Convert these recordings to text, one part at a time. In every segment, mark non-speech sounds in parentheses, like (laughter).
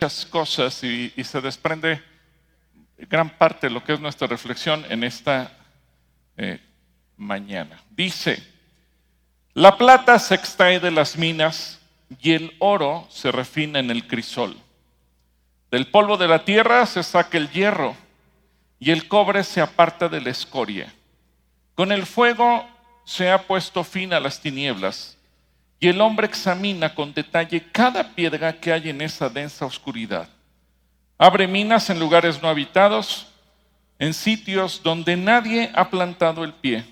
muchas cosas y, se desprende gran parte de lo que es nuestra reflexión en esta eh, mañana. Dice, la plata se extrae de las minas y el oro se refina en el crisol. Del polvo de la tierra se saca el hierro y el cobre se aparta de la escoria. Con el fuego se ha puesto fin a las tinieblas y el hombre examina con detalle cada piedra que hay en esa densa oscuridad. Abre minas en lugares no habitados, en sitios donde nadie ha plantado el pie,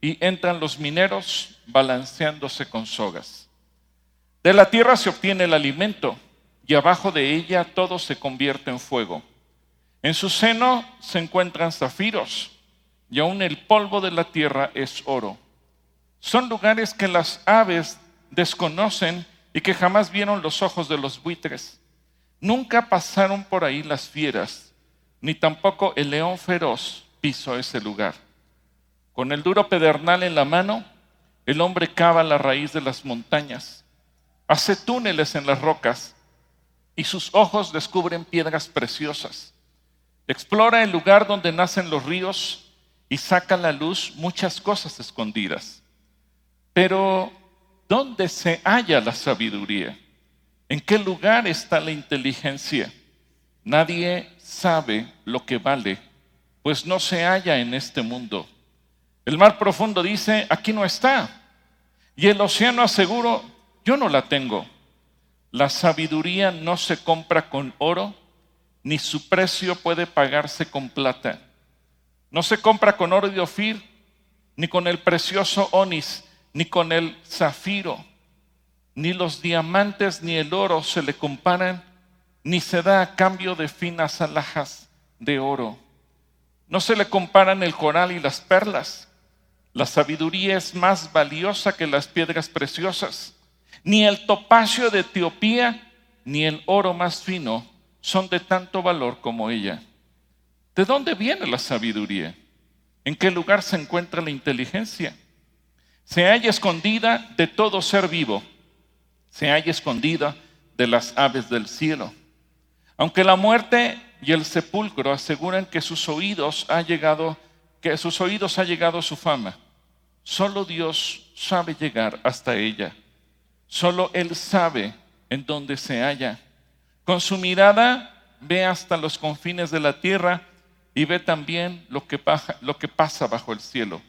y entran los mineros balanceándose con sogas. De la tierra se obtiene el alimento, y abajo de ella todo se convierte en fuego. En su seno se encuentran zafiros, y aún el polvo de la tierra es oro. Son lugares que las aves desconocen y que jamás vieron los ojos de los buitres. Nunca pasaron por ahí las fieras, ni tampoco el león feroz pisó ese lugar. Con el duro pedernal en la mano, el hombre cava la raíz de las montañas, hace túneles en las rocas y sus ojos descubren piedras preciosas. Explora el lugar donde nacen los ríos y saca a la luz muchas cosas escondidas. Pero ¿Dónde se halla la sabiduría? ¿En qué lugar está la inteligencia? Nadie sabe lo que vale, pues no se halla en este mundo. El mar profundo dice, aquí no está. Y el océano aseguro, yo no la tengo. La sabiduría no se compra con oro, ni su precio puede pagarse con plata. No se compra con oro de Ofir, ni con el precioso onis ni con el zafiro, ni los diamantes ni el oro se le comparan, ni se da a cambio de finas alhajas de oro. No se le comparan el coral y las perlas. La sabiduría es más valiosa que las piedras preciosas. Ni el topacio de Etiopía, ni el oro más fino son de tanto valor como ella. ¿De dónde viene la sabiduría? ¿En qué lugar se encuentra la inteligencia? Se halla escondida de todo ser vivo, se halla escondida de las aves del cielo. Aunque la muerte y el sepulcro aseguran que sus oídos ha llegado, que sus oídos ha llegado su fama, solo Dios sabe llegar hasta ella. Solo Él sabe en dónde se halla. Con su mirada ve hasta los confines de la tierra y ve también lo que pasa bajo el cielo.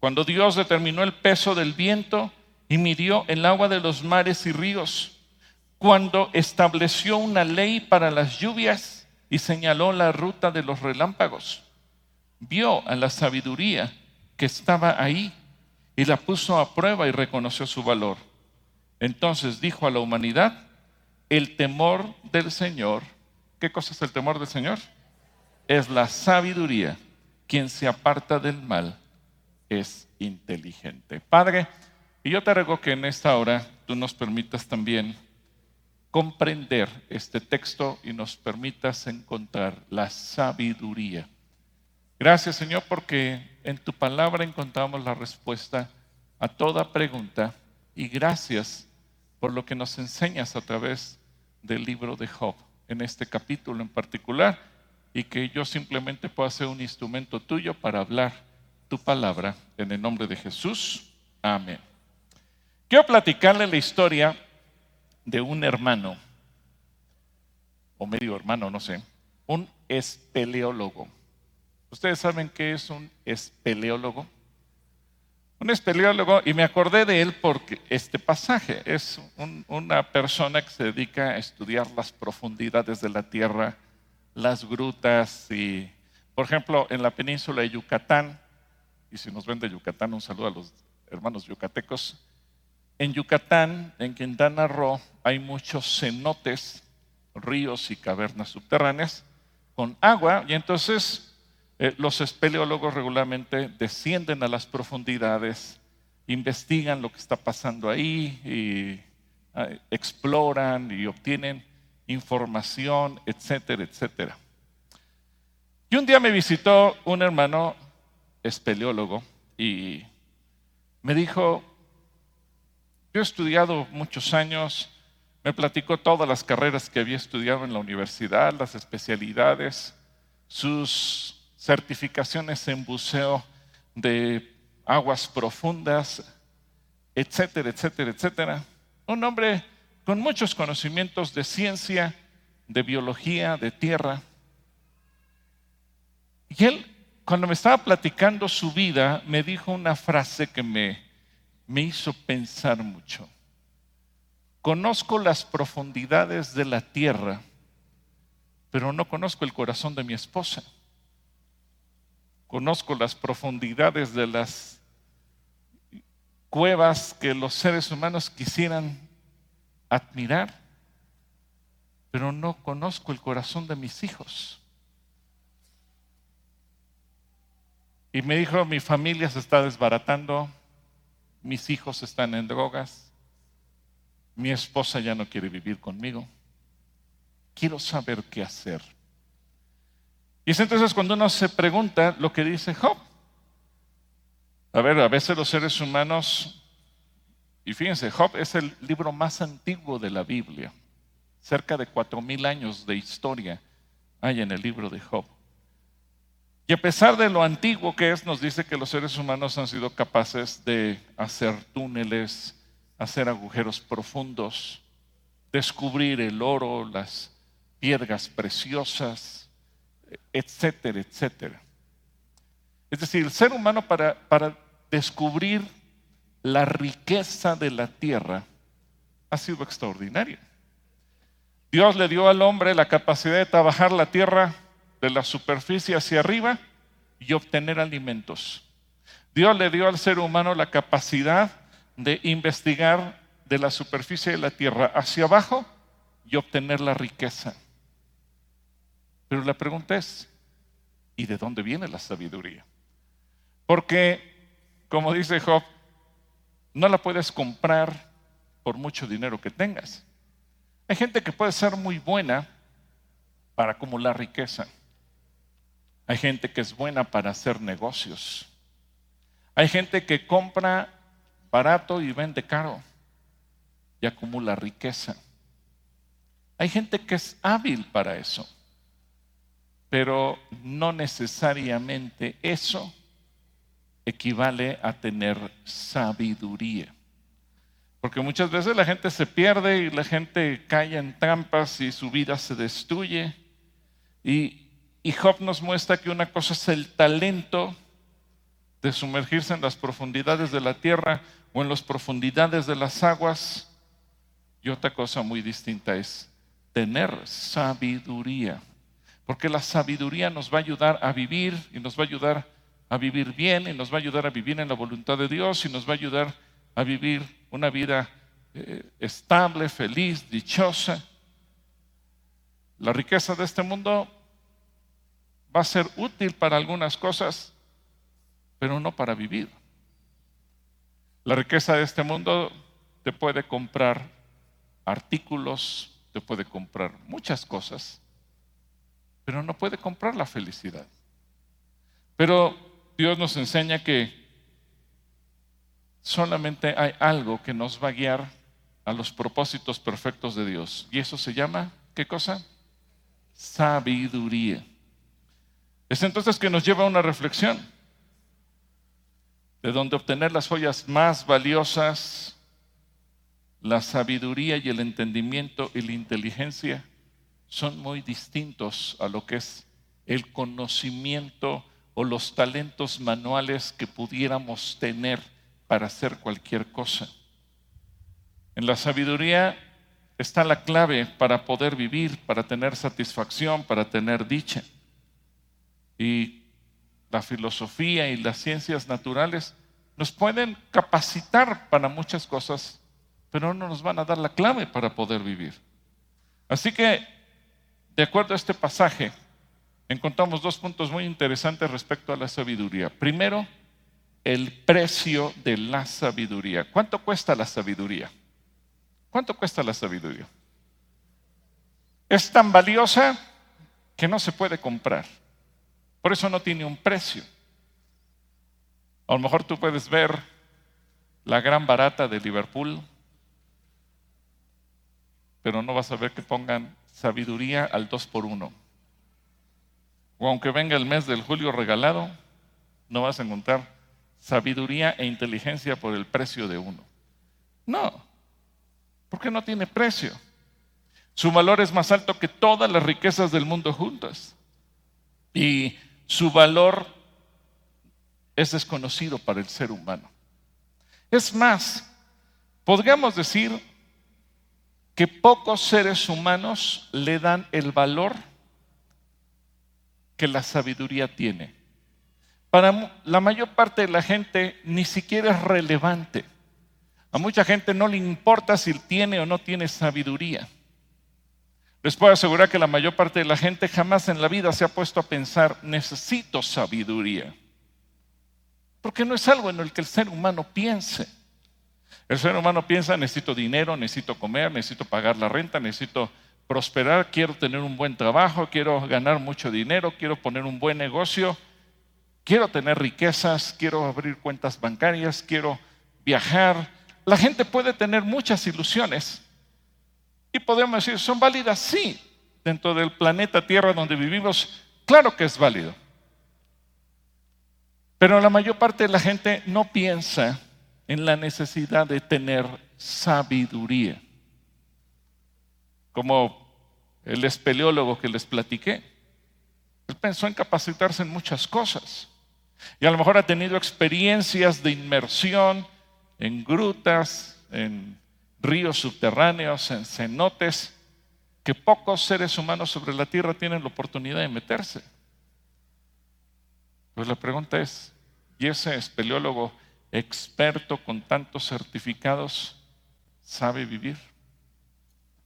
Cuando Dios determinó el peso del viento y midió el agua de los mares y ríos. Cuando estableció una ley para las lluvias y señaló la ruta de los relámpagos. Vio a la sabiduría que estaba ahí y la puso a prueba y reconoció su valor. Entonces dijo a la humanidad, el temor del Señor, ¿qué cosa es el temor del Señor? Es la sabiduría quien se aparta del mal es inteligente. Padre, y yo te ruego que en esta hora tú nos permitas también comprender este texto y nos permitas encontrar la sabiduría. Gracias Señor porque en tu palabra encontramos la respuesta a toda pregunta y gracias por lo que nos enseñas a través del libro de Job, en este capítulo en particular, y que yo simplemente pueda ser un instrumento tuyo para hablar tu palabra en el nombre de Jesús. Amén. Quiero platicarle la historia de un hermano, o medio hermano, no sé, un espeleólogo. ¿Ustedes saben qué es un espeleólogo? Un espeleólogo, y me acordé de él porque este pasaje es una persona que se dedica a estudiar las profundidades de la tierra, las grutas y, por ejemplo, en la península de Yucatán, y si nos ven de Yucatán, un saludo a los hermanos yucatecos. En Yucatán, en Quintana Roo, hay muchos cenotes, ríos y cavernas subterráneas con agua, y entonces eh, los espeleólogos regularmente descienden a las profundidades, investigan lo que está pasando ahí, eh, exploran y obtienen información, etcétera, etcétera. Y un día me visitó un hermano espeleólogo, y me dijo, yo he estudiado muchos años Me platicó todas las carreras que había estudiado en la universidad, las especialidades, sus certificaciones en buceo de aguas profundas, etcétera, etcétera, etcétera. Un hombre con muchos conocimientos de ciencia, de biología, de tierra. Y él, cuando me estaba platicando su vida, me dijo una frase que me, me hizo pensar mucho. Conozco las profundidades de la tierra, pero no conozco el corazón de mi esposa. Conozco las profundidades de las cuevas que los seres humanos quisieran admirar, pero no conozco el corazón de mis hijos. Y me dijo, mi familia se está desbaratando, mis hijos están en drogas, mi esposa ya no quiere vivir conmigo, quiero saber qué hacer. Y es entonces cuando uno se pregunta lo que dice Job. A ver, a veces los seres humanos, y fíjense, Job es el libro más antiguo de la Biblia, cerca de cuatro mil años de historia hay en el libro de Job. Y a pesar de lo antiguo que es, nos dice que los seres humanos han sido capaces de hacer túneles, hacer agujeros profundos, descubrir el oro, las piedras preciosas, etcétera, etcétera. Es decir, el ser humano para, para descubrir la riqueza de la tierra ha sido extraordinario. Dios le dio al hombre la capacidad de trabajar la tierra de la superficie hacia arriba y obtener alimentos. Dios le dio al ser humano la capacidad de investigar de la superficie de la tierra hacia abajo y obtener la riqueza. Pero la pregunta es, ¿y de dónde viene la sabiduría? Porque, como dice Job, no la puedes comprar por mucho dinero que tengas. Hay gente que puede ser muy buena para acumular riqueza. Hay gente que es buena para hacer negocios. Hay gente que compra barato y vende caro y acumula riqueza. Hay gente que es hábil para eso, pero no necesariamente eso equivale a tener sabiduría. Porque muchas veces la gente se pierde y la gente cae en trampas y su vida se destruye. Y, Job nos muestra que una cosa es el talento de sumergirse en las profundidades de la tierra o en las profundidades de las aguas. Y otra cosa muy distinta es tener sabiduría. Porque la sabiduría nos va a ayudar a vivir y nos va a ayudar a vivir bien y nos va a ayudar a vivir en la voluntad de Dios y nos va a ayudar a vivir una vida eh, estable, feliz, dichosa. La riqueza de este mundo va a ser útil para algunas cosas, pero no para vivir. La riqueza de este mundo te puede comprar artículos, te puede comprar muchas cosas, pero no puede comprar la felicidad. Pero Dios nos enseña que solamente hay algo que nos va a guiar a los propósitos perfectos de Dios. Y eso se llama, ¿qué cosa? Sabiduría. Es entonces que nos lleva a una reflexión de donde obtener las joyas más valiosas, la sabiduría y el entendimiento y la inteligencia son muy distintos a lo que es el conocimiento o los talentos manuales que pudiéramos tener para hacer cualquier cosa. En la sabiduría está la clave para poder vivir, para tener satisfacción, para tener dicha. Y la filosofía y las ciencias naturales nos pueden capacitar para muchas cosas, pero no nos van a dar la clave para poder vivir. Así que, de acuerdo a este pasaje, encontramos dos puntos muy interesantes respecto a la sabiduría. Primero, el precio de la sabiduría. ¿Cuánto cuesta la sabiduría? ¿Cuánto cuesta la sabiduría? Es tan valiosa que no se puede comprar. Por eso no tiene un precio. A lo mejor tú puedes ver la gran barata de Liverpool pero no vas a ver que pongan sabiduría al dos por uno. O aunque venga el mes del julio regalado, no vas a encontrar sabiduría e inteligencia por el precio de uno. No, porque no tiene precio. Su valor es más alto que todas las riquezas del mundo juntas. Y su valor es desconocido para el ser humano. Es más, podríamos decir que pocos seres humanos le dan el valor que la sabiduría tiene. Para la mayor parte de la gente ni siquiera es relevante. A mucha gente no le importa si tiene o no tiene sabiduría. Les puedo asegurar que la mayor parte de la gente jamás en la vida se ha puesto a pensar, necesito sabiduría. Porque no es algo en el que el ser humano piense. El ser humano piensa, necesito dinero, necesito comer, necesito pagar la renta, necesito prosperar, quiero tener un buen trabajo, quiero ganar mucho dinero, quiero poner un buen negocio, quiero tener riquezas, quiero abrir cuentas bancarias, quiero viajar. La gente puede tener muchas ilusiones y podemos decir, ¿son válidas? Sí, dentro del planeta Tierra donde vivimos, claro que es válido. Pero la mayor parte de la gente no piensa en la necesidad de tener sabiduría. Como el espeleólogo que les platiqué. Él pensó en capacitarse en muchas cosas. Y a lo mejor ha tenido experiencias de inmersión en grutas, en ríos subterráneos, en cenotes, que pocos seres humanos sobre la tierra tienen la oportunidad de meterse. Pues la pregunta es, ¿y ese espeleólogo experto con tantos certificados sabe vivir?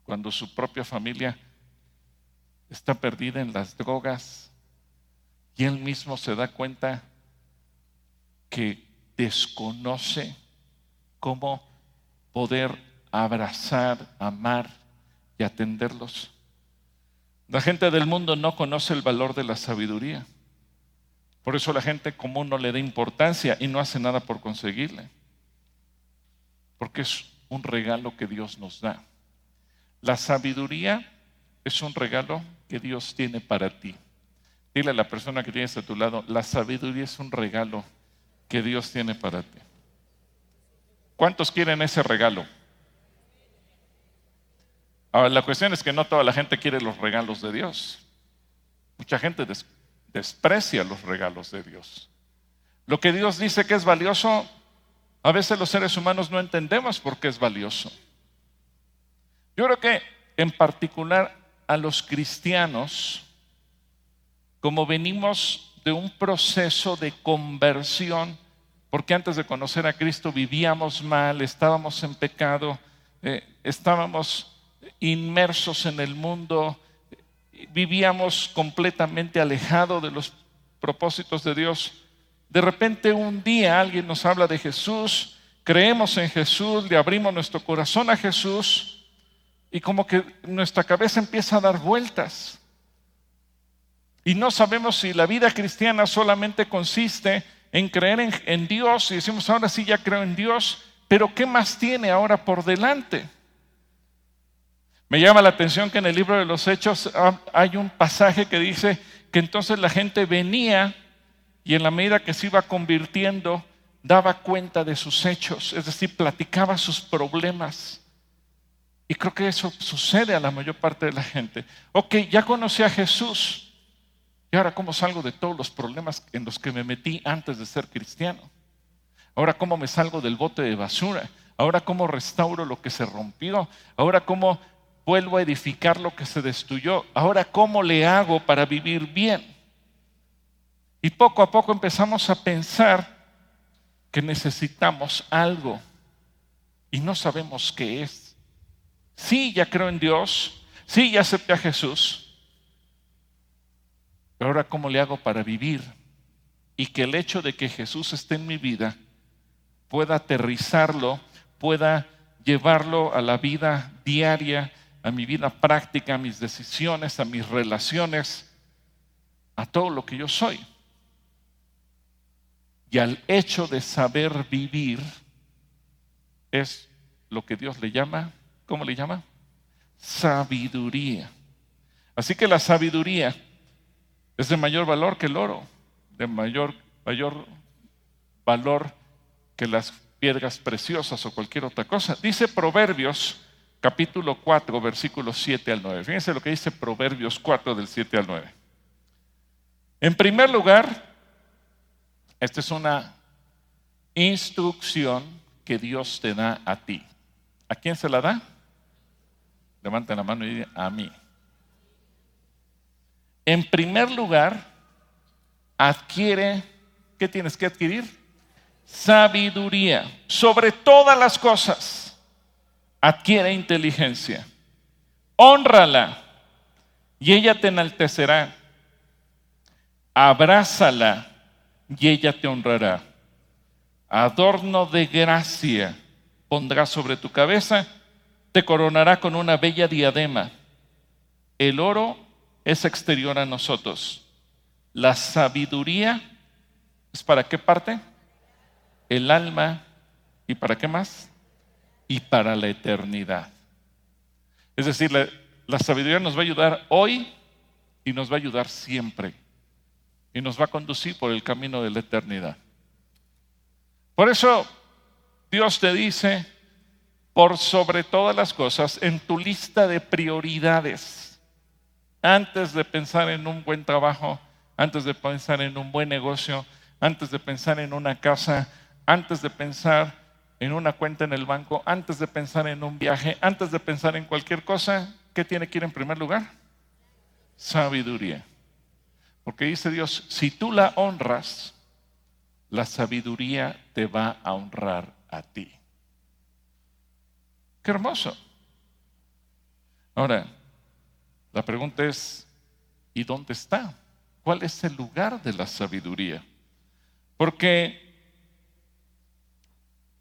Cuando su propia familia está perdida en las drogas y él mismo se da cuenta que desconoce cómo poder abrazar, amar y atenderlos. La gente del mundo no conoce el valor de la sabiduría. Por eso la gente común no le da importancia y no hace nada por conseguirle. Porque es un regalo que Dios nos da. La sabiduría es un regalo que Dios tiene para ti. Dile a la persona que tienes a tu lado, la sabiduría es un regalo que Dios tiene para ti. ¿Cuántos quieren ese regalo? Ahora, la cuestión es que no toda la gente quiere los regalos de Dios. Mucha gente desprecia los regalos de Dios. Lo que Dios dice que es valioso, a veces los seres humanos no entendemos por qué es valioso. Yo creo que en particular a los cristianos, como venimos de un proceso de conversión, porque antes de conocer a Cristo vivíamos mal, estábamos en pecado, eh, estábamos inmersos en el mundo, vivíamos completamente alejados de los propósitos de Dios. De repente un día alguien nos habla de Jesús, creemos en Jesús, le abrimos nuestro corazón a Jesús y como que nuestra cabeza empieza a dar vueltas. Y no sabemos si la vida cristiana solamente consiste en creer en, Dios y decimos, ahora sí ya creo en Dios, pero ¿qué más tiene ahora por delante? Me llama la atención que en el libro de los Hechos hay un pasaje que dice que entonces la gente venía y en la medida que se iba convirtiendo daba cuenta de sus hechos, es decir, platicaba sus problemas. Y creo que eso sucede a la mayor parte de la gente. Ok, ya conocí a Jesús. ¿Y ahora cómo salgo de todos los problemas en los que me metí antes de ser cristiano? Ahora cómo me salgo del bote de basura. Ahora cómo restauro lo que se rompió. Ahora cómo vuelvo a edificar lo que se destruyó. Ahora, ¿cómo le hago para vivir bien? Y poco a poco empezamos a pensar que necesitamos algo y no sabemos qué es. Sí, ya creo en Dios, sí, ya acepté a Jesús, pero ahora ¿cómo le hago para vivir? Y que el hecho de que Jesús esté en mi vida pueda aterrizarlo, pueda llevarlo a la vida diaria a mi vida práctica, a mis decisiones, a mis relaciones, a todo lo que yo soy. Y al hecho de saber vivir es lo que Dios le llama, ¿cómo le llama? sabiduría. Así que la sabiduría es de mayor valor que el oro, de mayor, mayor valor que las piedras preciosas o cualquier otra cosa. Dice Proverbios capítulo 4, versículos 7 al 9. Fíjense lo que dice Proverbios 4 del 7 al 9. En primer lugar, esta es una instrucción que Dios te da a ti. ¿A quién se la da? Levanten la mano y digan, a mí. En primer lugar, adquiere, ¿qué tienes que adquirir? Sabiduría sobre todas las cosas. Adquiere inteligencia. Honrala y ella te enaltecerá. Abrázala y ella te honrará. Adorno de gracia pondrá sobre tu cabeza, te coronará con una bella diadema. El oro es exterior a nosotros. La sabiduría es para qué parte? El alma. ¿Y para qué más? Y para la eternidad. Es decir, la, sabiduría nos va a ayudar hoy y nos va a ayudar siempre. Y nos va a conducir por el camino de la eternidad. Por eso Dios te dice, por sobre todas las cosas, en tu lista de prioridades, antes de pensar en un buen trabajo, antes de pensar en un buen negocio, antes de pensar en una casa, antes de pensar en una cuenta en el banco, antes de pensar en un viaje, antes de pensar en cualquier cosa, ¿qué tiene que ir en primer lugar? Sabiduría. Porque dice Dios, si tú la honras, la sabiduría te va a honrar a ti. Qué hermoso. Ahora, la pregunta es, ¿y dónde está? ¿Cuál es el lugar de la sabiduría? Porque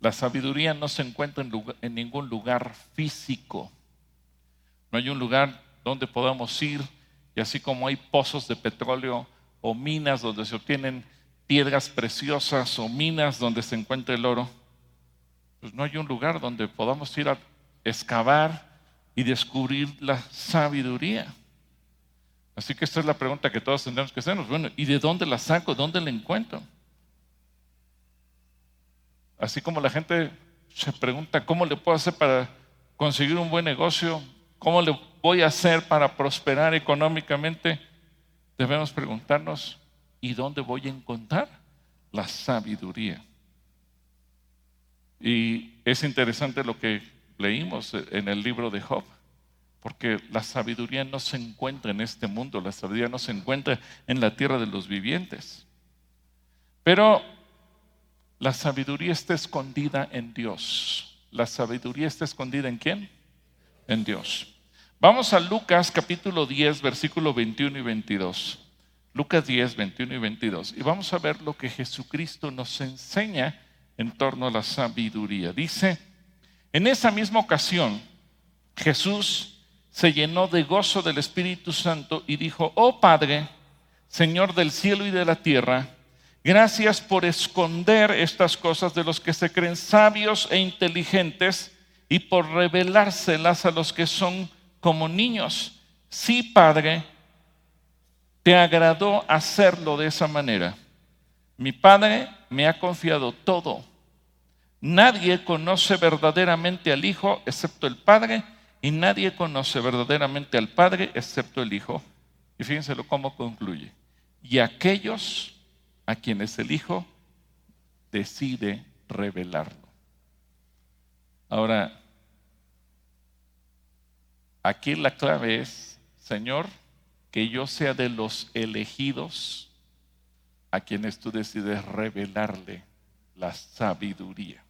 la sabiduría no se encuentra en, ningún lugar físico. No hay un lugar donde podamos ir y así como hay pozos de petróleo o minas donde se obtienen piedras preciosas o minas donde se encuentra el oro, pues no hay un lugar donde podamos ir a excavar y descubrir la sabiduría. Así que esta es la pregunta que todos tendremos que hacernos. Bueno, ¿y de dónde la saco? ¿Dónde la encuentro? Así como la gente se pregunta, ¿cómo le puedo hacer para conseguir un buen negocio? ¿Cómo le voy a hacer para prosperar económicamente? Debemos preguntarnos, ¿y dónde voy a encontrar la sabiduría? Y es interesante lo que leímos en el libro de Job, porque la sabiduría no se encuentra en este mundo, la sabiduría no se encuentra en la tierra de los vivientes. Pero la sabiduría está escondida en Dios. ¿La sabiduría está escondida en quién? En Dios. Vamos a Lucas capítulo 10, versículo 21 y 22. Lucas 10, 21 y 22. Y vamos a ver lo que Jesucristo nos enseña en torno a la sabiduría. Dice, en esa misma ocasión, Jesús se llenó de gozo del Espíritu Santo y dijo, oh Padre, Señor del cielo y de la tierra, gracias por esconder estas cosas de los que se creen sabios e inteligentes y por revelárselas a los que son como niños. Sí, Padre, te agradó hacerlo de esa manera. Mi Padre me ha confiado todo Nadie conoce verdaderamente al Hijo excepto el Padre y nadie conoce verdaderamente al Padre excepto el Hijo. Y fíjense cómo concluye. Y aquellos a quienes el Hijo decide revelarlo. Ahora, aquí la clave es, Señor, que yo sea de los elegidos a quienes tú decides revelarle la sabiduría.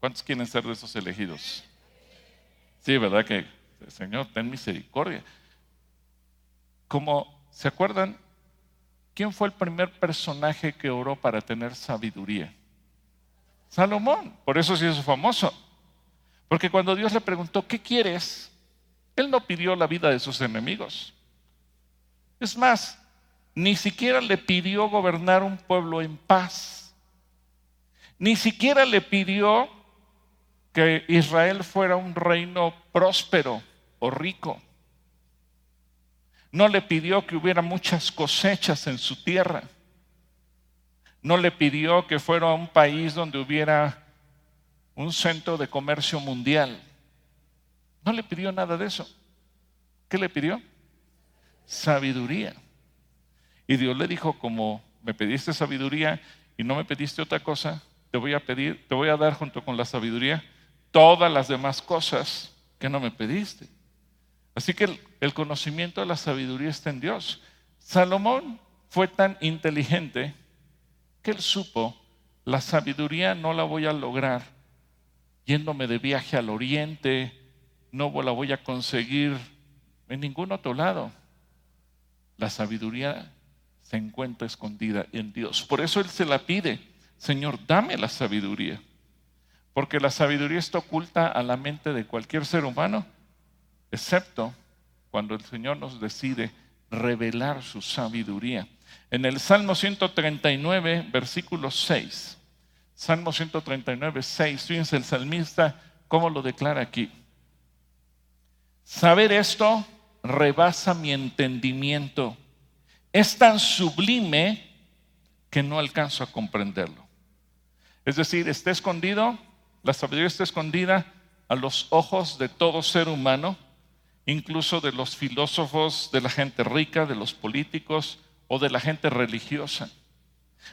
¿Cuántos quieren ser de esos elegidos? Sí, ¿verdad que, Señor, ten misericordia? Como, ¿se acuerdan? ¿Quién fue el primer personaje que oró para tener sabiduría? Salomón, por eso sí es famoso. Porque cuando Dios le preguntó, ¿qué quieres? Él no pidió la vida de sus enemigos. Es más, ni siquiera le pidió gobernar un pueblo en paz. Ni siquiera le pidió que Israel fuera un reino próspero, o rico. No le pidió que hubiera muchas cosechas en su tierra. No le pidió que fuera a un país donde hubiera un centro de comercio mundial. No le pidió nada de eso. ¿Qué le pidió? Sabiduría. Y Dios le dijo, como me pediste sabiduría y no me pediste otra cosa, te voy a pedir, te voy a dar junto con la sabiduría todas las demás cosas que no me pediste. Así que el, conocimiento de la sabiduría está en Dios. Salomón fue tan inteligente que él supo, la sabiduría no la voy a lograr yéndome de viaje al oriente, no la voy a conseguir en ningún otro lado. La sabiduría se encuentra escondida en Dios. Por eso Él se la pide, Señor, dame la sabiduría. Porque la sabiduría está oculta a la mente de cualquier ser humano excepto cuando el Señor nos decide revelar su sabiduría. En el Salmo 139, versículo 6, Salmo 139, 6, fíjense el salmista cómo lo declara aquí. Saber esto rebasa mi entendimiento. Es tan sublime que no alcanzo a comprenderlo. Es decir, está escondido, la sabiduría está escondida a los ojos de todo ser humano, incluso de los filósofos, de la gente rica, de los políticos o de la gente religiosa.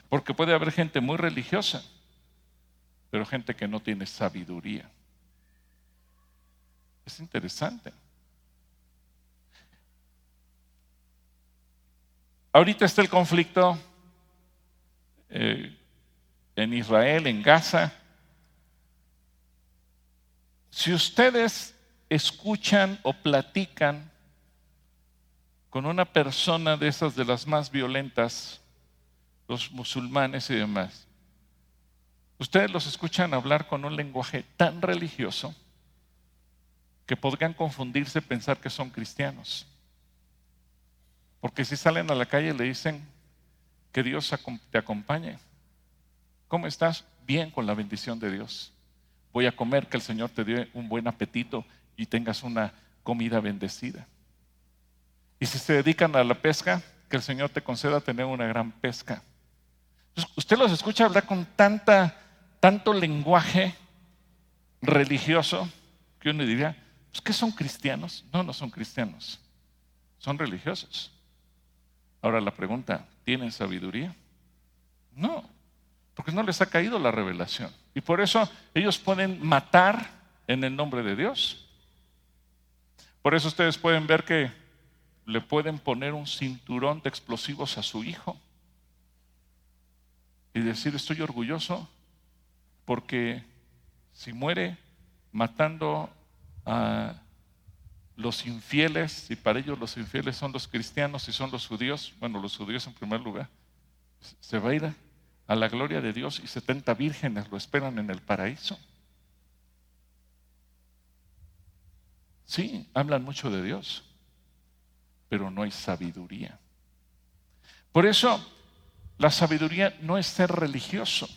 Porque puede haber gente muy religiosa, pero gente que no tiene sabiduría. Es interesante. Ahorita está el conflicto eh, en Israel, en Gaza. Si ustedes escuchan o platican con una persona de esas de las más violentas, los musulmanes y demás, ustedes los escuchan hablar con un lenguaje tan religioso que podrían confundirse pensar que son cristianos. Porque si salen a la calle le dicen que Dios te acompañe. ¿Cómo estás? Bien con la bendición de Dios. Voy a comer, que el Señor te dé un buen apetito y tengas una comida bendecida. Y si se dedican a la pesca, que el Señor te conceda tener una gran pesca. usted los escucha hablar con tanta, tanto lenguaje religioso que uno diría, pues ¿qué son cristianos? No, no son cristianos, son religiosos. Ahora la pregunta, ¿tienen sabiduría? No, porque no les ha caído la revelación. Y por eso ellos pueden matar en el nombre de Dios. Por eso ustedes pueden ver que le pueden poner un cinturón de explosivos a su hijo y decir estoy orgulloso porque si muere matando a los infieles, y para ellos los infieles son los cristianos y son los judíos, bueno, los judíos en primer lugar, se va a ir a la gloria de Dios y 70 vírgenes lo esperan en el paraíso. Sí, hablan mucho de Dios, pero no hay sabiduría. Por eso, la sabiduría no es ser religioso.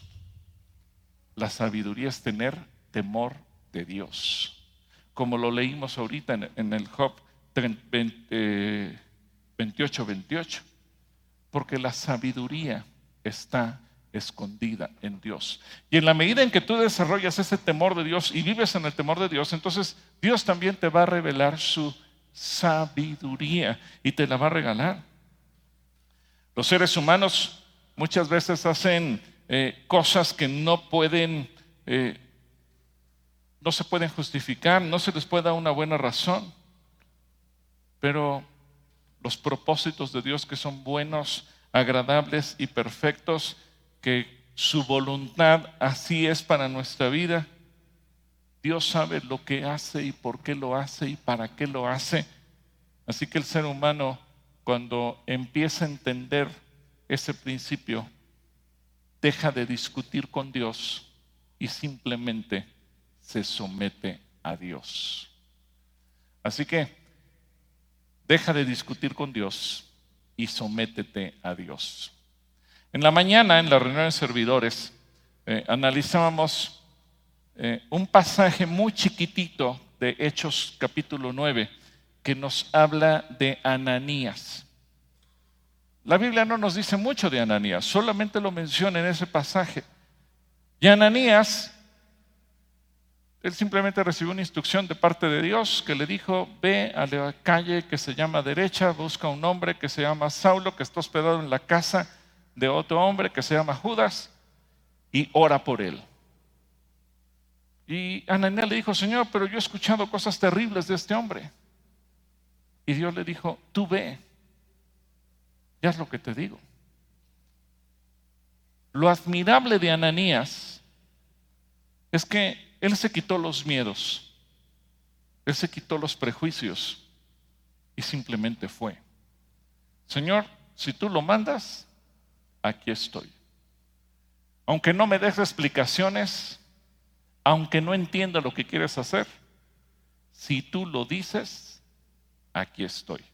La sabiduría es tener temor de Dios. Como lo leímos ahorita en, el Job 28, 28. Porque la sabiduría está escondida en Dios. Y en la medida en que tú desarrollas ese temor de Dios y vives en el temor de Dios, entonces Dios también te va a revelar su sabiduría y te la va a regalar. Los seres humanos muchas veces hacen eh, cosas que no pueden, eh, no se pueden justificar, no se les puede dar una buena razón, pero los propósitos de Dios que son buenos, agradables y perfectos, que su voluntad así es para nuestra vida. Dios sabe lo que hace y por qué lo hace y para qué lo hace. Así que el ser humano, cuando empieza a entender ese principio, deja de discutir con Dios y simplemente se somete a Dios. Así que deja de discutir con Dios y sométete a Dios. En la mañana, en la reunión de servidores, eh, analizábamos eh, un pasaje muy chiquitito de Hechos capítulo 9 que nos habla de Ananías. La Biblia no nos dice mucho de Ananías, solamente lo menciona en ese pasaje. Y Ananías, él simplemente recibió una instrucción de parte de Dios que le dijo, ve a la calle que se llama derecha, busca un hombre que se llama Saulo, que está hospedado en la casa de otro hombre que se llama Judas, y ora por él. Y Ananías le dijo, Señor, pero yo he escuchado cosas terribles de este hombre. Y Dios le dijo, tú ve, ya es lo que te digo. Lo admirable de Ananías es que él se quitó los miedos, él se quitó los prejuicios y simplemente fue. Señor, si tú lo mandas, aquí estoy. Aunque no me des explicaciones, aunque no entienda lo que quieres hacer, si tú lo dices, aquí estoy.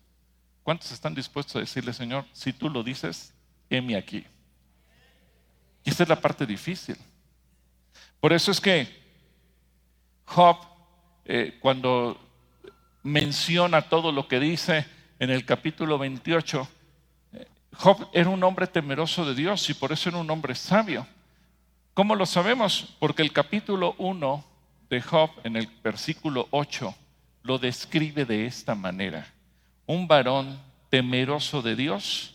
¿Cuántos están dispuestos a decirle, Señor, si tú lo dices, heme aquí? Y esa es la parte difícil. Por eso es que Job, eh, cuando menciona todo lo que dice en el capítulo 28, eh, Job era un hombre temeroso de Dios y por eso era un hombre sabio. ¿Cómo lo sabemos? Porque el capítulo 1 de Job, en el versículo 8, lo describe de esta manera. Un varón temeroso de Dios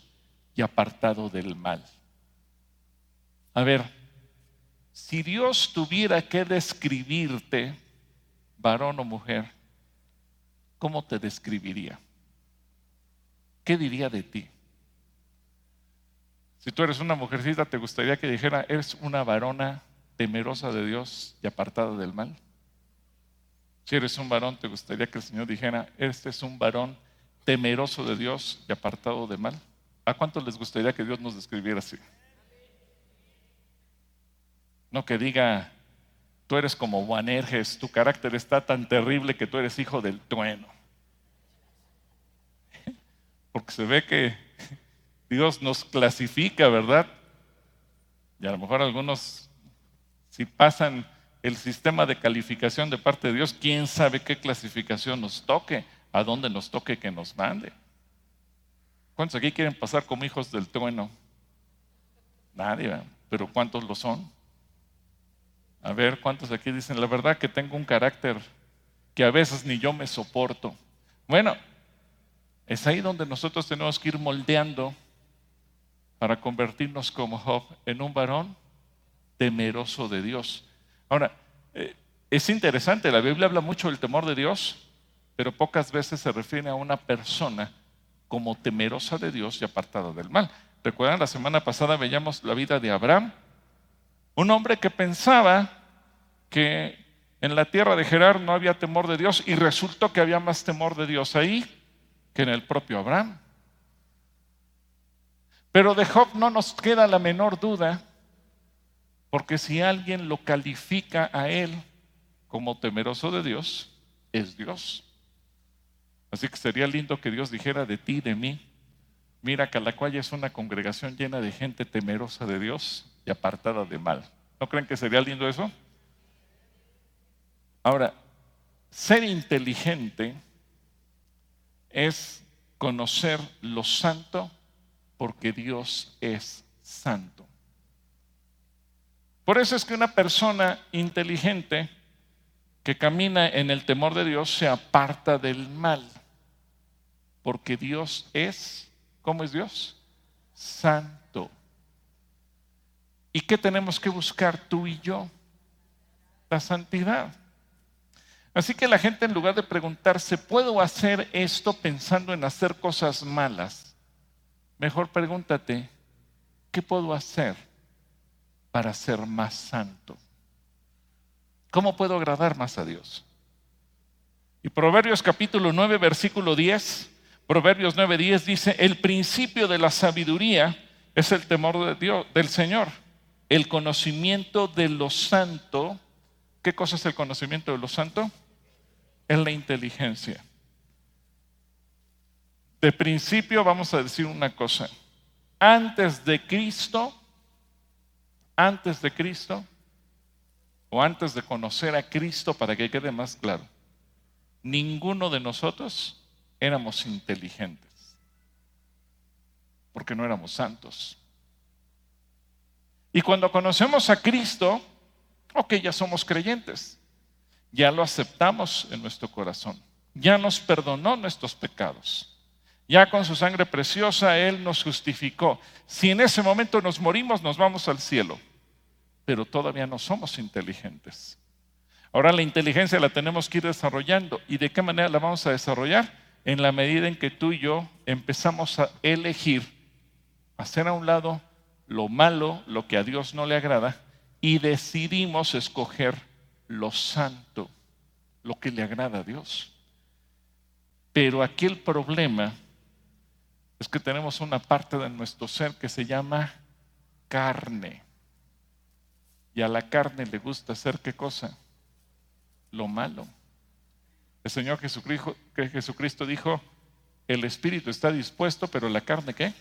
y apartado del mal. A ver, si Dios tuviera que describirte, varón o mujer, ¿cómo te describiría? ¿Qué diría de ti? Si tú eres una mujercita, ¿te gustaría que dijera, eres una varona temerosa de Dios y apartada del mal? Si eres un varón, ¿te gustaría que el Señor dijera, este es un varón temeroso de Dios y apartado del mal? ¿A cuántos les gustaría que Dios nos describiera así? No que diga, tú eres como Juanerges, tu carácter está tan terrible que tú eres hijo del trueno. (laughs) Porque se ve que Dios nos clasifica, ¿verdad? Y a lo mejor algunos, si pasan el sistema de calificación de parte de Dios, quién sabe qué clasificación nos toque, a dónde nos toque que nos mande. ¿Cuántos aquí quieren pasar como hijos del trueno? Nadie, pero ¿cuántos lo son? A ver, ¿cuántos aquí dicen, la verdad que tengo un carácter que a veces ni yo me soporto? Bueno, es ahí donde nosotros tenemos que ir moldeando para convertirnos como Job en un varón temeroso de Dios. Ahora, eh, es interesante, la Biblia habla mucho del temor de Dios, pero pocas veces se refiere a una persona como temerosa de Dios y apartada del mal. Recuerdan, la semana pasada veíamos la vida de Abraham, un hombre que pensaba que en la tierra de Gerar no había temor de Dios y resultó que había más temor de Dios ahí que en el propio Abraham. Pero de Job no nos queda la menor duda, porque si alguien lo califica a él como temeroso de Dios, es Dios. Así que sería lindo que Dios dijera de ti, de mí, mira, Calacuaya es una congregación llena de gente temerosa de Dios y apartada de mal. ¿No creen que sería lindo eso? Ahora, ser inteligente es conocer lo santo porque Dios es santo. Por eso es que una persona inteligente que camina en el temor de Dios se aparta del mal, porque Dios es, ¿cómo es Dios? Santo. ¿Y qué tenemos que buscar tú y yo? La santidad. Así que la gente en lugar de preguntarse, ¿puedo hacer esto pensando en hacer cosas malas? Mejor pregúntate, ¿qué puedo hacer para ser más santo? ¿Cómo puedo agradar más a Dios? Y Proverbios capítulo 9, versículo 10, Proverbios 9, 10 dice, el principio de la sabiduría es el temor de Dios, del Señor, el conocimiento de lo santo. ¿Qué cosa es el conocimiento de lo santo? Es la inteligencia. De principio vamos a decir una cosa. Antes de Cristo, antes de Cristo, o antes de conocer a Cristo, para que quede más claro, ninguno de nosotros éramos inteligentes, porque no éramos santos. Y cuando conocemos a Cristo, ok, ya somos creyentes, ya lo aceptamos en nuestro corazón, ya nos perdonó nuestros pecados. Ya con su sangre preciosa Él nos justificó. Si en ese momento nos morimos, nos vamos al cielo. Pero todavía no somos inteligentes. Ahora la inteligencia la tenemos que ir desarrollando. ¿Y de qué manera la vamos a desarrollar? En la medida en que tú y yo empezamos a elegir, hacer a un lado lo malo, lo que a Dios no le agrada, y decidimos escoger lo santo, lo que le agrada a Dios. Pero aquí el problema es que tenemos una parte de nuestro ser que se llama carne. Y a la carne le gusta hacer qué cosa? Lo malo. El Señor Jesucristo, dijo, el espíritu está dispuesto, pero la carne qué?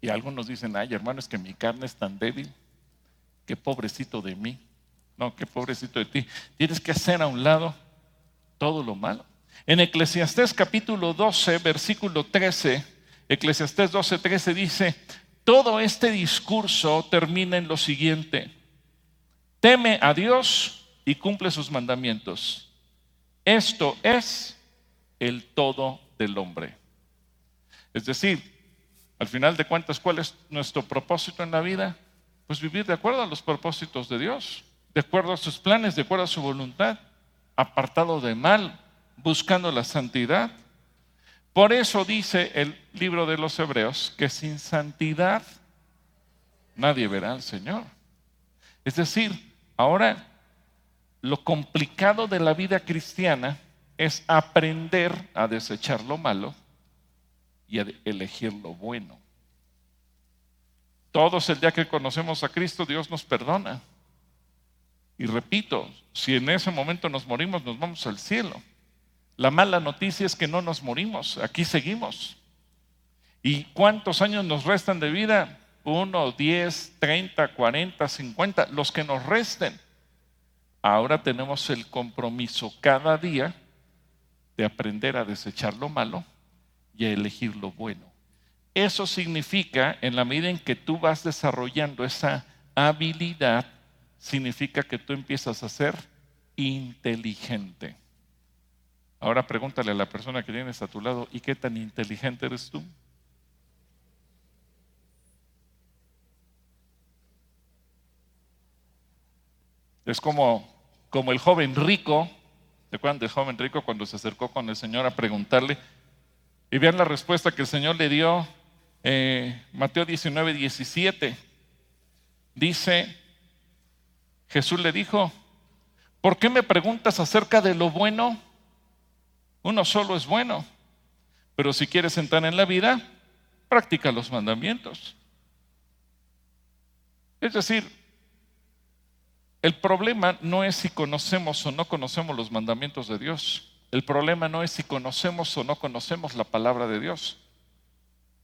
Y algunos dicen, ay hermano, es que mi carne es tan débil, qué pobrecito de mí. No, qué pobrecito de ti. Tienes que hacer a un lado todo lo malo. En Eclesiastés capítulo 12, versículo 13, Eclesiastés 12, 13 dice, todo este discurso termina en lo siguiente, teme a Dios y cumple sus mandamientos. Esto es el todo del hombre. Es decir, al final de cuentas, ¿cuál es nuestro propósito en la vida? Pues vivir de acuerdo a los propósitos de Dios, de acuerdo a sus planes, de acuerdo a su voluntad, apartado de mal, buscando la santidad. Por eso dice el libro de los Hebreos que sin santidad nadie verá al Señor. Es decir, ahora lo complicado de la vida cristiana es aprender a desechar lo malo y a elegir lo bueno. Todos el día que conocemos a Cristo, Dios nos perdona. Y repito, si en ese momento nos morimos, nos vamos al cielo. La mala noticia es que no nos morimos, aquí seguimos. ¿Y cuántos años nos restan de vida? Uno, diez, treinta, cuarenta, cincuenta, los que nos resten. Ahora tenemos el compromiso cada día de aprender a desechar lo malo y a elegir lo bueno. Eso significa, en la medida en que tú vas desarrollando esa habilidad, significa que tú empiezas a ser inteligente. Ahora pregúntale a la persona que tienes a tu lado, ¿y qué tan inteligente eres tú? Es como, como el joven rico, ¿se acuerdan del joven rico cuando se acercó con el Señor a preguntarle? Y vean la respuesta que el Señor le dio, eh, Mateo 19, 17. Dice, Jesús le dijo, ¿por qué me preguntas acerca de lo bueno? Uno solo es bueno. Pero si quieres entrar en la vida, practica los mandamientos. Es decir, el problema no es si conocemos o no conocemos los mandamientos de Dios. El problema no es si conocemos o no conocemos la palabra de Dios.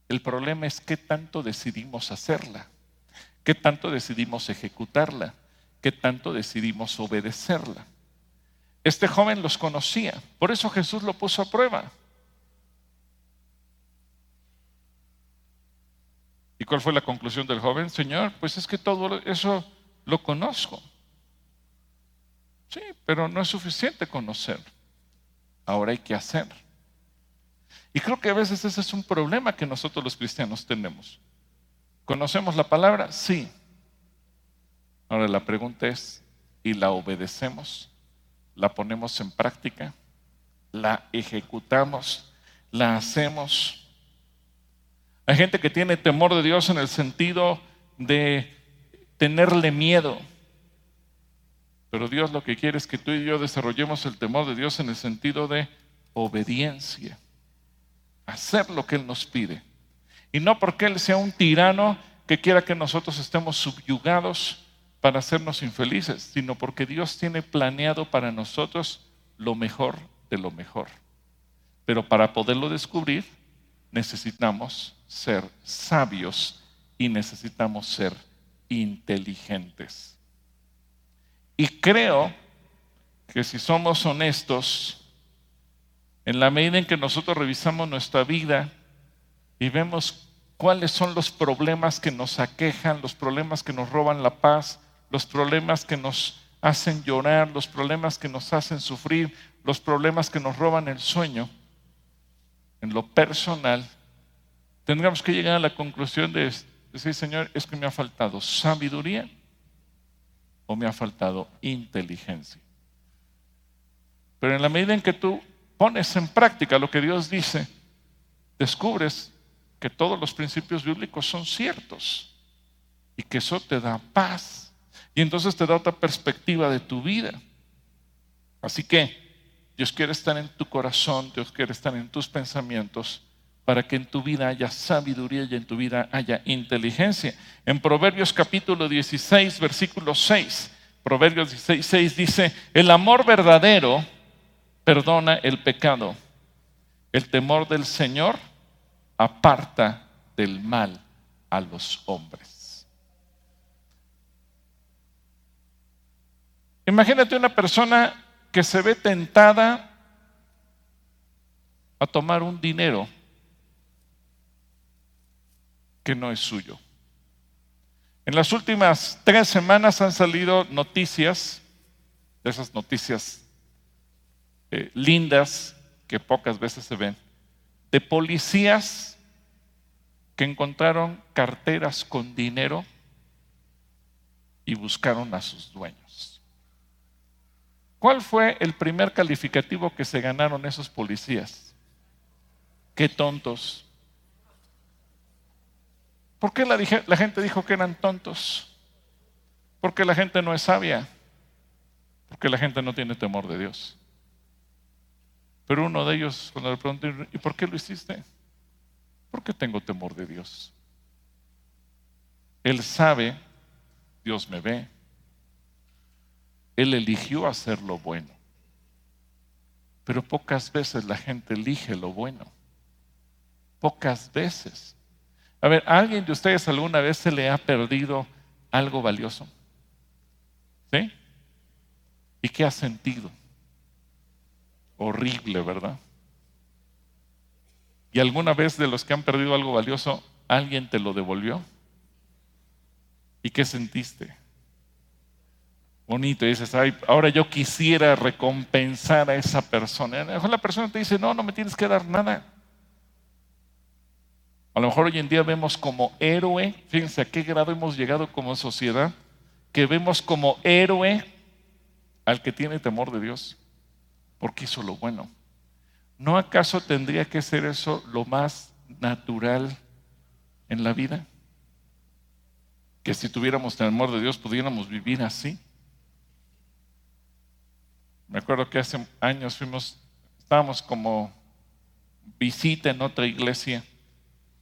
El problema es qué tanto decidimos hacerla, qué tanto decidimos ejecutarla, qué tanto decidimos obedecerla. Este joven los conocía, por eso Jesús lo puso a prueba. ¿Y cuál fue la conclusión del joven? Señor, pues es que todo eso lo conozco. Sí, pero no es suficiente conocer. Ahora hay que hacer. Y creo que a veces ese es un problema que nosotros los cristianos tenemos. ¿Conocemos la palabra? Sí. Ahora la pregunta es, ¿y la obedecemos? La ponemos en práctica, la ejecutamos, la hacemos. Hay gente que tiene temor de Dios en el sentido de tenerle miedo. Pero Dios lo que quiere es que tú y yo desarrollemos el temor de Dios en el sentido de obediencia. Hacer lo que Él nos pide. Y no porque Él sea un tirano que quiera que nosotros estemos subyugados para hacernos infelices, sino porque Dios tiene planeado para nosotros lo mejor de lo mejor. Pero para poderlo descubrir, necesitamos ser sabios y necesitamos ser inteligentes. Y creo que si somos honestos, En la medida en que nosotros revisamos nuestra vida y vemos cuáles son los problemas que nos aquejan, los problemas que nos roban la paz, los problemas que nos hacen llorar, los problemas que nos hacen sufrir, los problemas que nos roban el sueño, en lo personal, tendríamos que llegar a la conclusión de decir, Señor, es que me ha faltado sabiduría o me ha faltado inteligencia. Pero en la medida en que tú pones en práctica lo que Dios dice, descubres que todos los principios bíblicos son ciertos y que eso te da paz y entonces te da otra perspectiva de tu vida. Así que Dios quiere estar en tu corazón, Dios quiere estar en tus pensamientos para que en tu vida haya sabiduría y en tu vida haya inteligencia. En Proverbios capítulo 16, versículo 6, Proverbios 16, 6 dice, el amor verdadero perdona el pecado. El temor del Señor aparta del mal a los hombres. Imagínate una persona que se ve tentada a tomar un dinero que no es suyo. En las últimas tres semanas han salido noticias, de esas noticias eh, lindas que pocas veces se ven, de policías que encontraron carteras con dinero y buscaron a sus dueños. ¿Cuál fue el primer calificativo que se ganaron esos policías? Qué tontos. ¿Por qué la, gente dijo que eran tontos? Porque la gente no es sabia. Porque la gente no tiene temor de Dios. Pero uno de ellos, cuando le pregunté, ¿y por qué lo hiciste? Porque tengo temor de Dios. Él sabe, Dios me ve. Él eligió hacer lo bueno. Pero pocas veces la gente elige lo bueno. Pocas veces. A ver, ¿a alguien de ustedes alguna vez se le ha perdido algo valioso? ¿Sí? ¿Y qué ha sentido? horrible, ¿verdad? ¿Y alguna vez de los que han perdido algo valioso, alguien te lo devolvió? ¿Y qué sentiste? Bonito, y dices, ay, ahora yo quisiera recompensar a esa persona. A lo mejor la persona te dice, no, no me tienes que dar nada. A lo mejor hoy en día vemos como héroe, fíjense a qué grado hemos llegado como sociedad, que vemos como héroe al que tiene temor de Dios porque hizo lo bueno. ¿No acaso tendría que ser eso lo más natural en la vida? Que si tuviéramos temor de Dios pudiéramos vivir así. Me acuerdo que hace años fuimos, estábamos como visita en otra iglesia,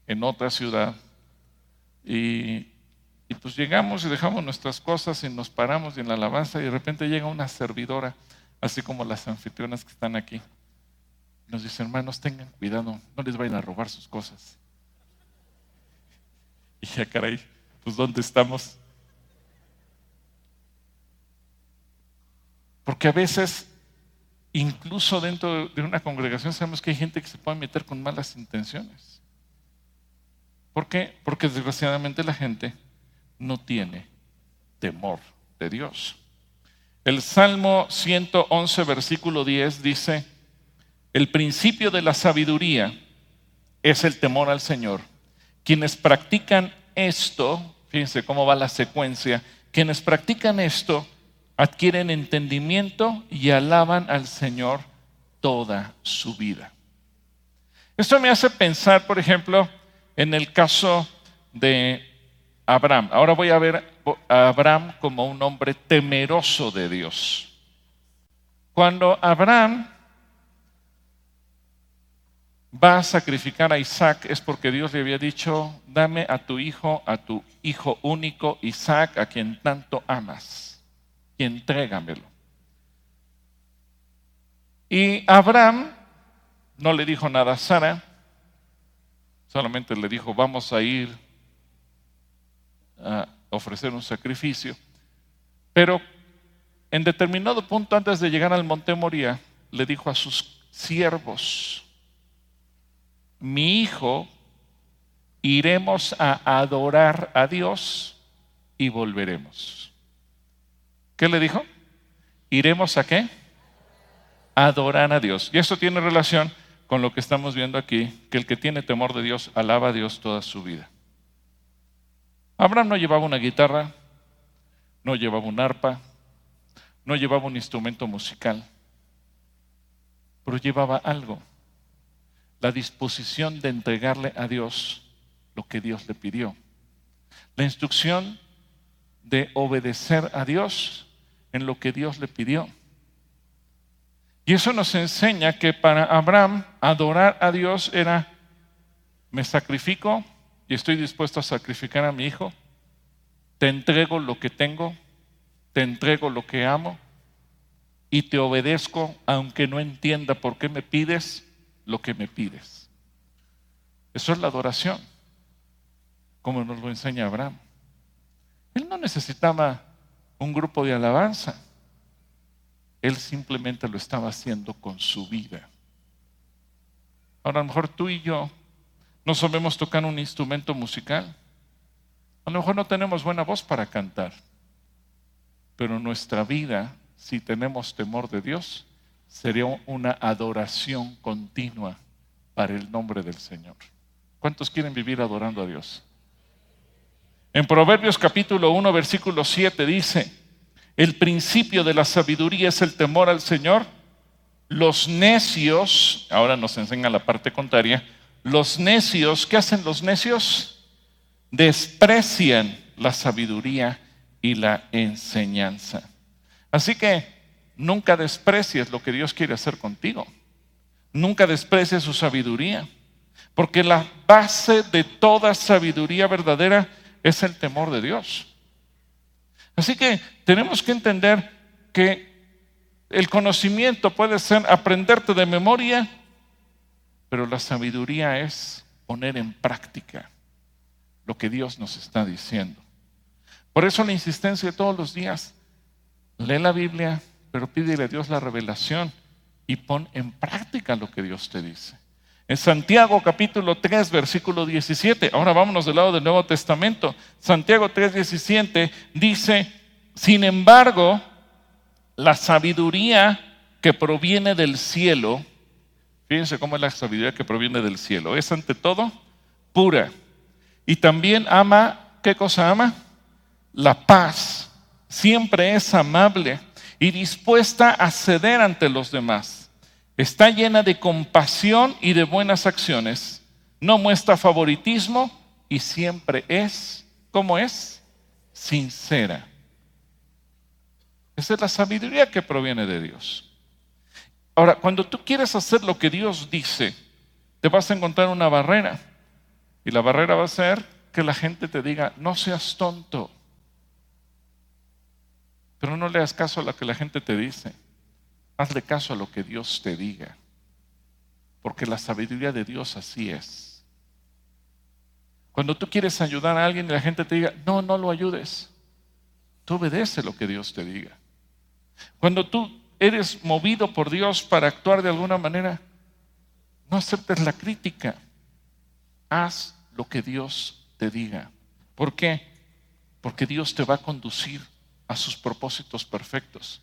en otra ciudad, y, pues llegamos y dejamos nuestras cosas y nos paramos y en la alabanza y de repente llega una servidora así como las anfitrionas que están aquí. Nos dice, hermanos, tengan cuidado, no les vayan a robar sus cosas. (laughs) Y ya, caray, pues ¿dónde estamos? Porque a veces, incluso dentro de una congregación, sabemos que hay gente que se puede meter con malas intenciones. ¿Por qué? Porque desgraciadamente la gente no tiene temor de Dios. El Salmo 111, versículo 10 dice, el principio de la sabiduría es el temor al Señor. Quienes practican esto, fíjense cómo va la secuencia, quienes practican esto adquieren entendimiento y alaban al Señor toda su vida. Esto me hace pensar, por ejemplo, en el caso de Abraham. Ahora voy a ver a Abraham como un hombre temeroso de Dios. Cuando Abraham va a sacrificar a Isaac es porque Dios le había dicho, dame a tu hijo, a tu hijo único Isaac, a quien tanto amas, y entrégamelo. Y Abraham no le dijo nada a Sara, solamente le dijo, vamos a ir a ofrecer un sacrificio. Pero en determinado punto antes de llegar al monte Moría, le dijo a sus siervos. Mi hijo, iremos a adorar a Dios y volveremos. ¿Qué le dijo? ¿Iremos a qué? Adorar a Dios. Y eso tiene relación con lo que estamos viendo aquí, que el que tiene temor de Dios alaba a Dios toda su vida. Abraham no llevaba una guitarra, no llevaba un arpa, no llevaba un instrumento musical, pero llevaba algo, la disposición de entregarle a Dios lo que Dios le pidió, la instrucción de obedecer a Dios en lo que Dios le pidió. Y eso nos enseña que para Abraham adorar a Dios era, me sacrifico y estoy dispuesto a sacrificar a mi hijo, te entrego lo que tengo, te entrego lo que amo y te obedezco aunque no entienda por qué me pides lo que me pides. Eso es la adoración, como nos lo enseña Abraham. Él no necesitaba un grupo de alabanza. Él simplemente lo estaba haciendo con su vida. Ahora, a lo mejor tú y yo no sabemos tocar un instrumento musical. A lo mejor no tenemos buena voz para cantar. Pero nuestra vida, si tenemos temor de Dios, sería una adoración continua para el nombre del Señor. ¿Cuántos quieren vivir adorando a Dios? En Proverbios capítulo 1, versículo 7 dice, el principio de la sabiduría es el temor al Señor. Los necios, ahora nos enseña la parte contraria, los necios, ¿qué hacen los necios? Desprecian la sabiduría y la enseñanza. Así que nunca desprecies lo que Dios quiere hacer contigo. Nunca desprecies su sabiduría. Porque la base de toda sabiduría verdadera es el temor de Dios. Así que tenemos que entender que el conocimiento puede ser aprenderte de memoria, pero la sabiduría es poner en práctica lo que Dios nos está diciendo. Por eso la insistencia de todos los días, lee la Biblia, pero pídele a Dios la revelación y pon en práctica lo que Dios te dice. En Santiago capítulo 3, versículo 17, ahora vámonos del lado del Nuevo Testamento. Santiago 3, 17 dice, sin embargo, la sabiduría que proviene del cielo, fíjense cómo es la sabiduría que proviene del cielo, es ante todo pura. Y también ama, ¿qué cosa ama? La paz. Siempre es amable y dispuesta a ceder ante los demás Está llena de compasión y de buenas acciones. No muestra favoritismo y siempre es, ¿cómo es? Sincera. Esa es la sabiduría que proviene de Dios. Ahora, cuando tú quieres hacer lo que Dios dice, te vas a encontrar una barrera. Y la barrera va a ser que la gente te diga, no seas tonto. Pero no le das caso a lo que la gente te dice. Hazle caso a lo que Dios te diga, porque la sabiduría de Dios así es. Cuando tú quieres ayudar a alguien y la gente te diga, no, no lo ayudes, tú obedece lo que Dios te diga. Cuando tú eres movido por Dios para actuar de alguna manera, no aceptes la crítica, haz lo que Dios te diga. ¿Por qué? Porque Dios te va a conducir a sus propósitos perfectos.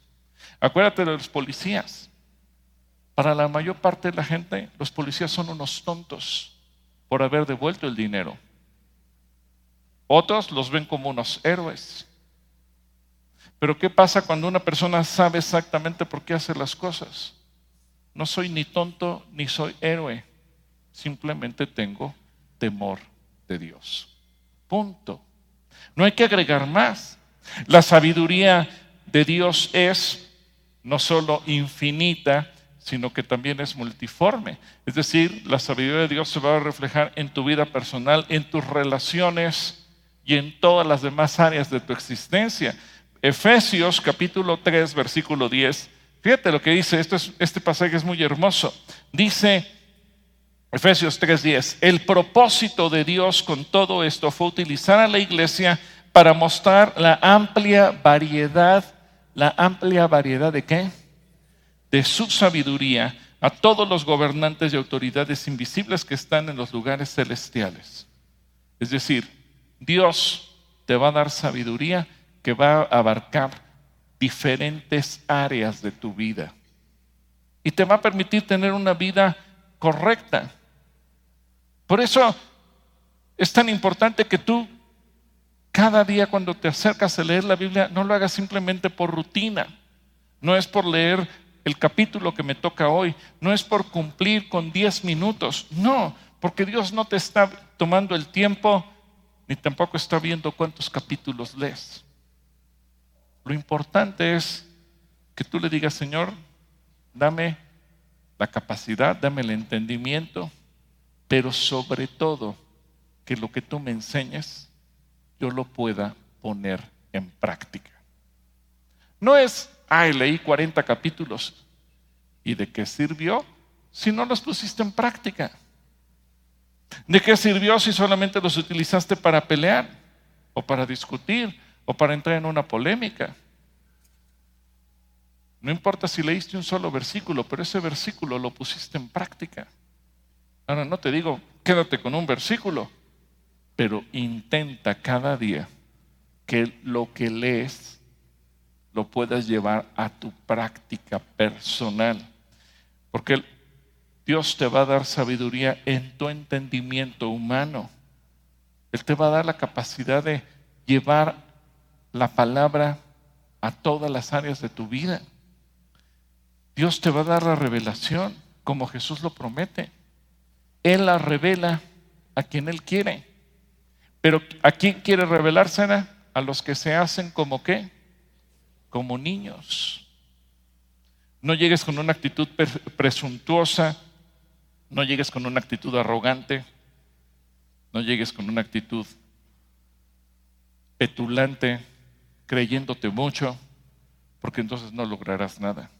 Acuérdate de los policías. Para la mayor parte de la gente, los policías son unos tontos por haber devuelto el dinero. Otros los ven como unos héroes. Pero ¿qué pasa cuando una persona sabe exactamente por qué hace las cosas? No soy ni tonto ni soy héroe. Simplemente tengo temor de Dios. Punto. No hay que agregar más. La sabiduría de Dios es no solo infinita, sino que también es multiforme. Es decir, la sabiduría de Dios se va a reflejar en tu vida personal, en tus relaciones y en todas las demás áreas de tu existencia. Efesios capítulo 3, versículo 10. Fíjate lo que dice, este pasaje es muy hermoso. Dice Efesios 10, el propósito de Dios con todo esto fue utilizar a la iglesia para mostrar la amplia variedad la amplia variedad de qué? De su sabiduría a todos los gobernantes y autoridades invisibles que están en los lugares celestiales. Es decir, Dios te va a dar sabiduría que va a abarcar diferentes áreas de tu vida y te va a permitir tener una vida correcta. Por eso es tan importante que tú cada día cuando te acercas a leer la Biblia no lo hagas simplemente por rutina. No es por leer el capítulo que me toca hoy, no es por cumplir con 10 minutos, no, porque Dios no te está tomando el tiempo ni tampoco está viendo cuántos capítulos lees. Lo importante es que tú le digas, Señor, dame la capacidad, dame el entendimiento, pero sobre todo que lo que tú me enseñes yo lo pueda poner en práctica. No es, ay, leí 40 capítulos. ¿Y de qué sirvió si no los pusiste en práctica? ¿De qué sirvió si solamente los utilizaste para pelear o para discutir o para entrar en una polémica? No importa si leíste un solo versículo, pero ese versículo lo pusiste en práctica. Ahora no te digo, quédate con un versículo, pero intenta cada día que lo que lees lo puedas llevar a tu práctica personal. Porque Dios te va a dar sabiduría en tu entendimiento humano. Él te va a dar la capacidad de llevar la palabra a todas las áreas de tu vida. Dios te va a dar la revelación como Jesús lo promete. Él la revela a quien Él quiere. Pero ¿a quién quiere revelársela? A los que se hacen como qué? Como niños. No llegues con una actitud presuntuosa, no llegues con una actitud arrogante, no llegues con una actitud petulante, creyéndote mucho, porque entonces no lograrás nada.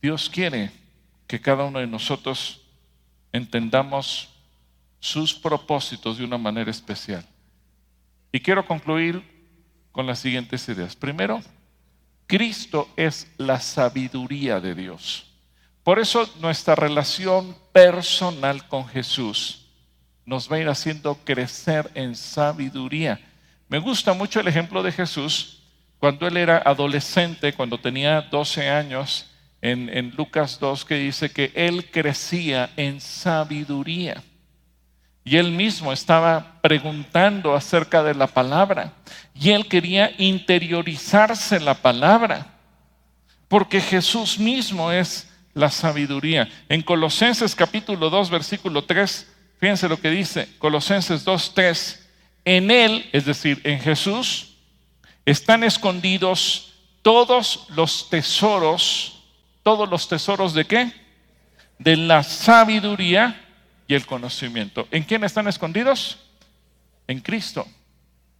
Dios quiere que cada uno de nosotros entendamos sus propósitos de una manera especial. Y quiero concluir con las siguientes ideas. Primero, Cristo es la sabiduría de Dios. Por eso nuestra relación personal con Jesús nos va a ir haciendo crecer en sabiduría. Me gusta mucho el ejemplo de Jesús cuando él era adolescente, cuando tenía 12 años, en, en Lucas 2, que dice que él crecía en sabiduría. Y él mismo estaba preguntando acerca de la palabra. Y él quería interiorizarse la palabra. Porque Jesús mismo es la sabiduría. En Colosenses capítulo 2, versículo 3, fíjense lo que dice. Colosenses 2, 3. En él, es decir, en Jesús, están escondidos todos los tesoros. ¿Todos los tesoros de qué? De la sabiduría y el conocimiento. ¿En quién están escondidos? En Cristo.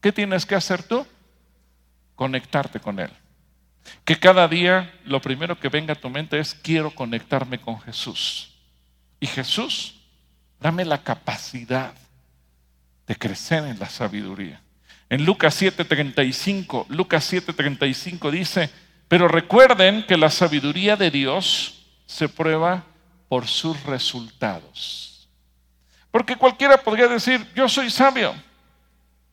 ¿Qué tienes que hacer tú? Conectarte con Él. Que cada día lo primero que venga a tu mente es quiero conectarme con Jesús. Y Jesús, dame la capacidad de crecer en la sabiduría. En Lucas 7:35, Lucas 7:35 dice, pero recuerden que la sabiduría de Dios se prueba por sus resultados. Porque cualquiera podría decir, yo soy sabio.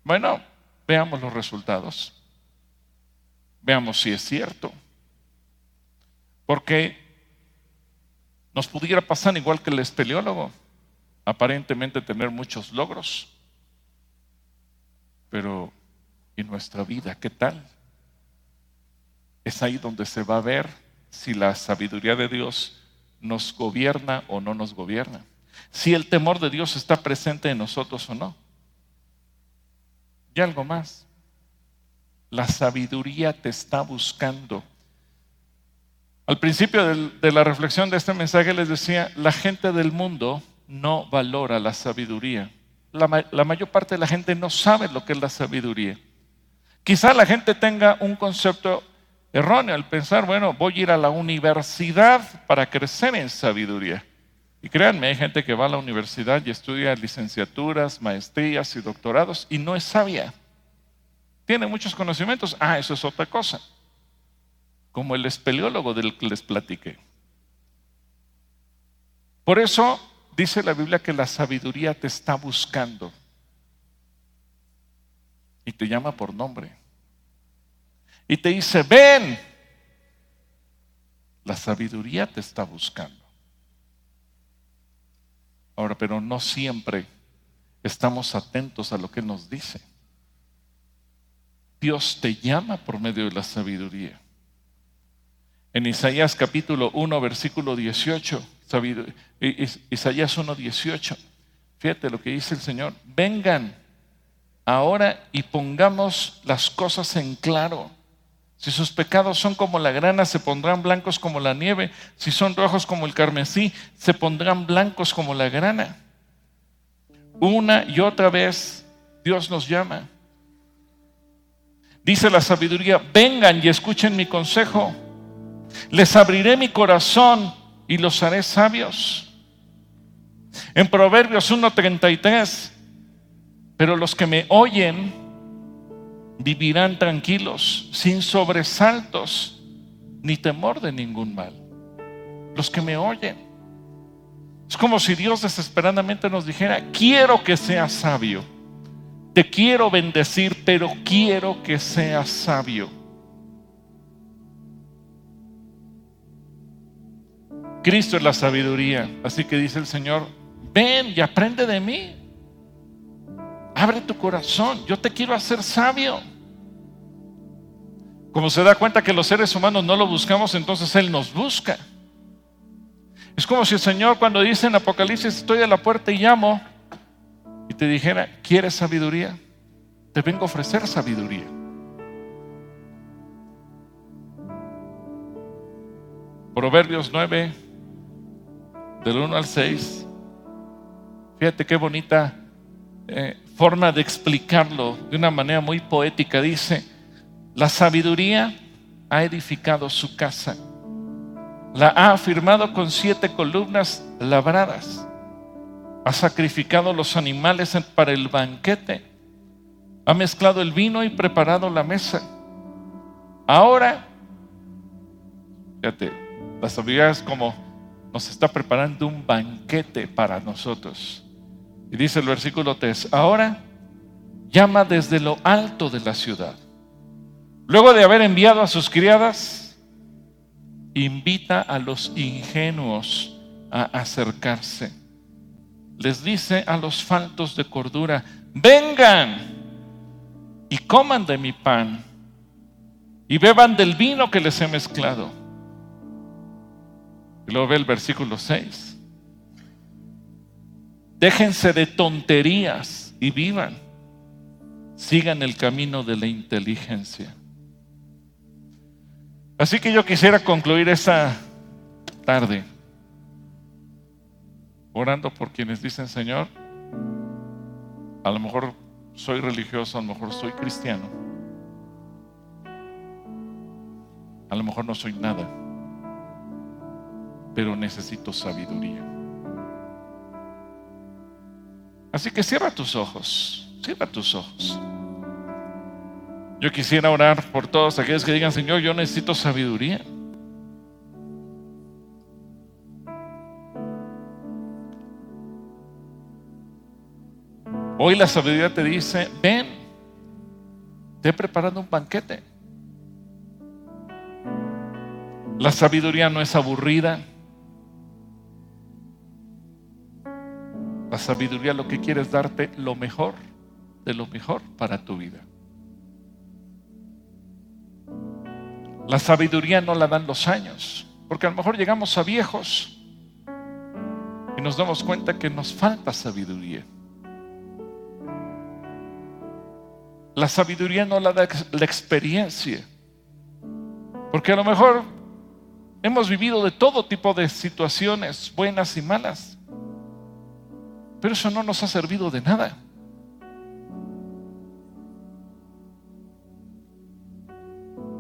Bueno, veamos los resultados. Veamos si es cierto. Porque nos pudiera pasar igual que el espeleólogo, aparentemente tener muchos logros. Pero, ¿y nuestra vida qué tal? Es ahí donde se va a ver si la sabiduría de Dios nos gobierna o no nos gobierna si el temor de Dios está presente en nosotros o no. Y algo más, la sabiduría te está buscando. Al principio de la reflexión de este mensaje les decía, la gente del mundo no valora la sabiduría. La, la, mayor parte de la gente no sabe lo que es la sabiduría. Quizá la gente tenga un concepto erróneo al pensar, bueno, voy a ir a la universidad para crecer en sabiduría. Y créanme, hay gente que va a la universidad y estudia licenciaturas, maestrías y doctorados y no es sabia. Tiene muchos conocimientos. Ah, eso es otra cosa. como el espeleólogo del que les platiqué. Por eso dice la Biblia que la sabiduría te está buscando y te llama por nombre. Y te dice, ven, la sabiduría te está buscando. Ahora, pero no siempre estamos atentos a lo que nos dice. Dios te llama por medio de la sabiduría. En Isaías capítulo 1, versículo 18, Isaías 1, 18, fíjate lo que dice el Señor, vengan ahora y pongamos las cosas en claro. Si sus pecados son como la grana, se pondrán blancos como la nieve. Si son rojos como el carmesí, se pondrán blancos como la grana. Una y otra vez Dios nos llama. Dice la sabiduría, vengan y escuchen mi consejo. Les abriré mi corazón y los haré sabios. En Proverbios 1.33, pero los que me oyen vivirán tranquilos, sin sobresaltos, ni temor de ningún mal. Los que me oyen. Es como si Dios desesperadamente nos dijera, quiero que seas sabio. Te quiero bendecir, pero quiero que seas sabio. Cristo es la sabiduría. Así que dice el Señor, ven y aprende de mí. Abre tu corazón, yo te quiero hacer sabio. Como se da cuenta que los seres humanos no lo buscamos, entonces Él nos busca. Es como si el Señor cuando dice en Apocalipsis, estoy a la puerta y llamo, y te dijera, ¿quieres sabiduría? Te vengo a ofrecer sabiduría. Proverbios 9, del 1 al 6. Fíjate qué bonita eh, forma de explicarlo de una manera muy poética. Dice, la sabiduría ha edificado su casa, la ha afirmado con siete columnas labradas, ha sacrificado los animales para el banquete, ha mezclado el vino y preparado la mesa. Ahora, fíjate, la sabiduría es como nos está preparando un banquete para nosotros. Y dice el versículo 3, ahora llama desde lo alto de la ciudad. Luego de haber enviado a sus criadas, invita a los ingenuos a acercarse. Les dice a los faltos de cordura, vengan y coman de mi pan y beban del vino que les he mezclado. Y luego ve el versículo 6. Déjense de tonterías y vivan. Sigan el camino de la inteligencia. Así que yo quisiera concluir esta tarde orando por quienes dicen, Señor, a lo mejor soy religioso, a lo mejor soy cristiano, a lo mejor no soy nada, pero necesito sabiduría. Así que cierra tus ojos, cierra tus ojos. Yo quisiera orar por todos aquellos que digan, Señor, yo necesito sabiduría. Hoy la sabiduría te dice, ven, te he preparado un banquete. La sabiduría no es aburrida. La sabiduría lo que quiere es darte lo mejor de lo mejor para tu vida. La sabiduría no la dan los años, porque a lo mejor llegamos a viejos y nos damos cuenta que nos falta sabiduría. La sabiduría no la da la experiencia, porque a lo mejor hemos vivido de todo tipo de situaciones, buenas y malas. Pero eso no nos ha servido de nada.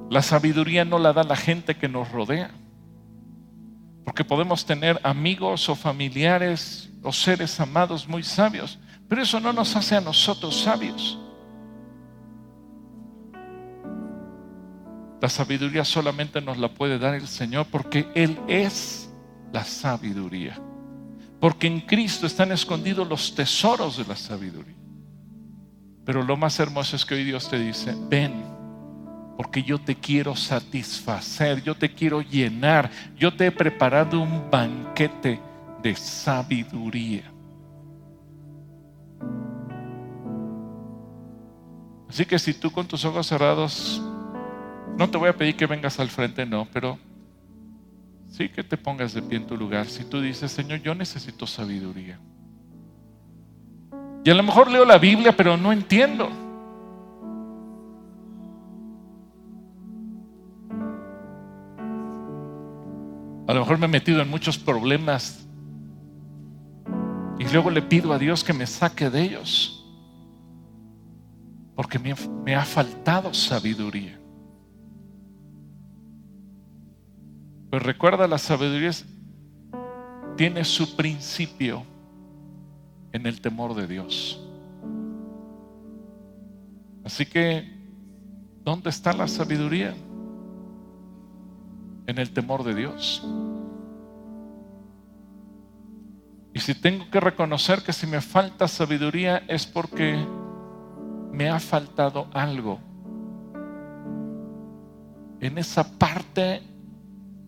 La sabiduría no la da la gente que nos rodea. Porque podemos tener amigos o familiares o seres amados muy sabios, pero eso no nos hace a nosotros sabios. La sabiduría solamente nos la puede dar el Señor porque Él es la sabiduría. Porque en Cristo están escondidos los tesoros de la sabiduría. Pero lo más hermoso es que hoy Dios te dice, ven, porque yo te quiero satisfacer, yo te quiero llenar, yo te he preparado un banquete de sabiduría. Así que si tú con tus ojos cerrados, no te voy a pedir que vengas al frente, no, pero sí que te pongas de pie en tu lugar. Si tú dices, Señor, yo necesito sabiduría. Y a lo mejor leo la Biblia, pero no entiendo. A lo mejor me he metido en muchos problemas y luego le pido a Dios que me saque de ellos. Porque me, ha faltado sabiduría. Pues recuerda, la sabiduría tiene su principio en el temor de Dios. Así que, ¿dónde está la sabiduría? En el temor de Dios. Y si tengo que reconocer que si me falta sabiduría es porque me ha faltado algo en esa parte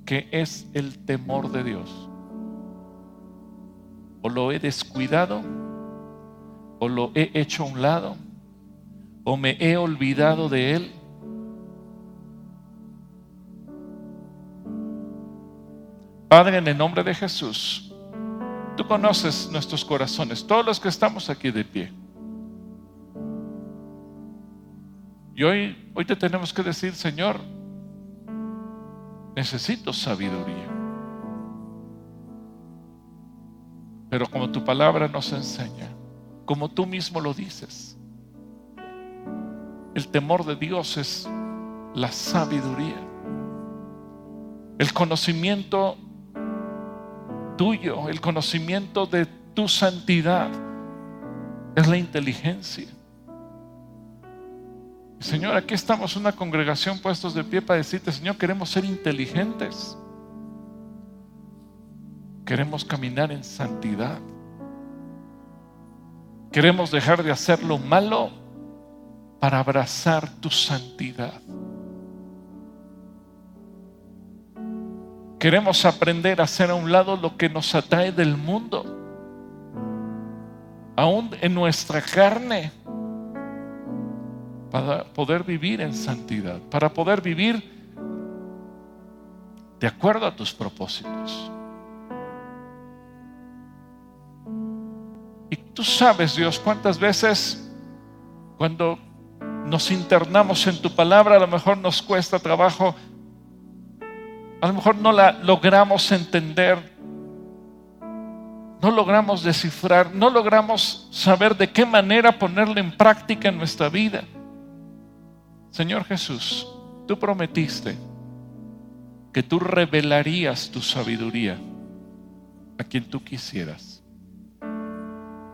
que es el temor de Dios. O lo he descuidado, o lo he hecho a un lado, o me he olvidado de Él. Padre, en el nombre de Jesús, tú conoces nuestros corazones, todos los que estamos aquí de pie. Y hoy, hoy te tenemos que decir, Señor, necesito sabiduría. Pero como tu palabra nos enseña, como tú mismo lo dices, el temor de Dios es la sabiduría. El conocimiento tuyo, el conocimiento de tu santidad es la inteligencia. Señor, aquí estamos una congregación puestos de pie para decirte, Señor, queremos ser inteligentes. Queremos caminar en santidad. Queremos dejar de hacer lo malo para abrazar tu santidad. Queremos aprender a hacer a un lado lo que nos atrae del mundo. Aún en nuestra carne para poder vivir en santidad, para poder vivir de acuerdo a tus propósitos. Y tú sabes, Dios, cuántas veces cuando nos internamos en tu palabra, a lo mejor nos cuesta trabajo, a lo mejor no la logramos entender, no logramos descifrar, no logramos saber de qué manera ponerla en práctica en nuestra vida. Señor Jesús, tú prometiste que tú revelarías tu sabiduría a quien tú quisieras.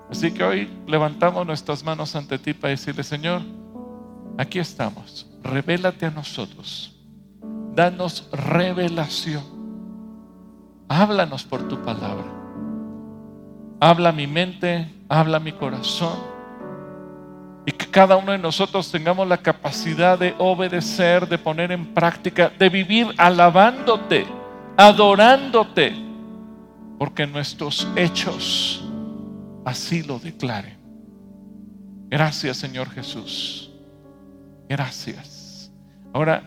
Así que hoy levantamos nuestras manos ante ti para decirle, Señor, aquí estamos, revélate a nosotros, danos revelación, háblanos por tu palabra, habla mi mente, habla mi corazón y que cada uno de nosotros tengamos la capacidad de obedecer, de poner en práctica, de vivir alabándote, adorándote, porque nuestros hechos así lo declaren. Gracias Señor Jesús. Gracias. Ahora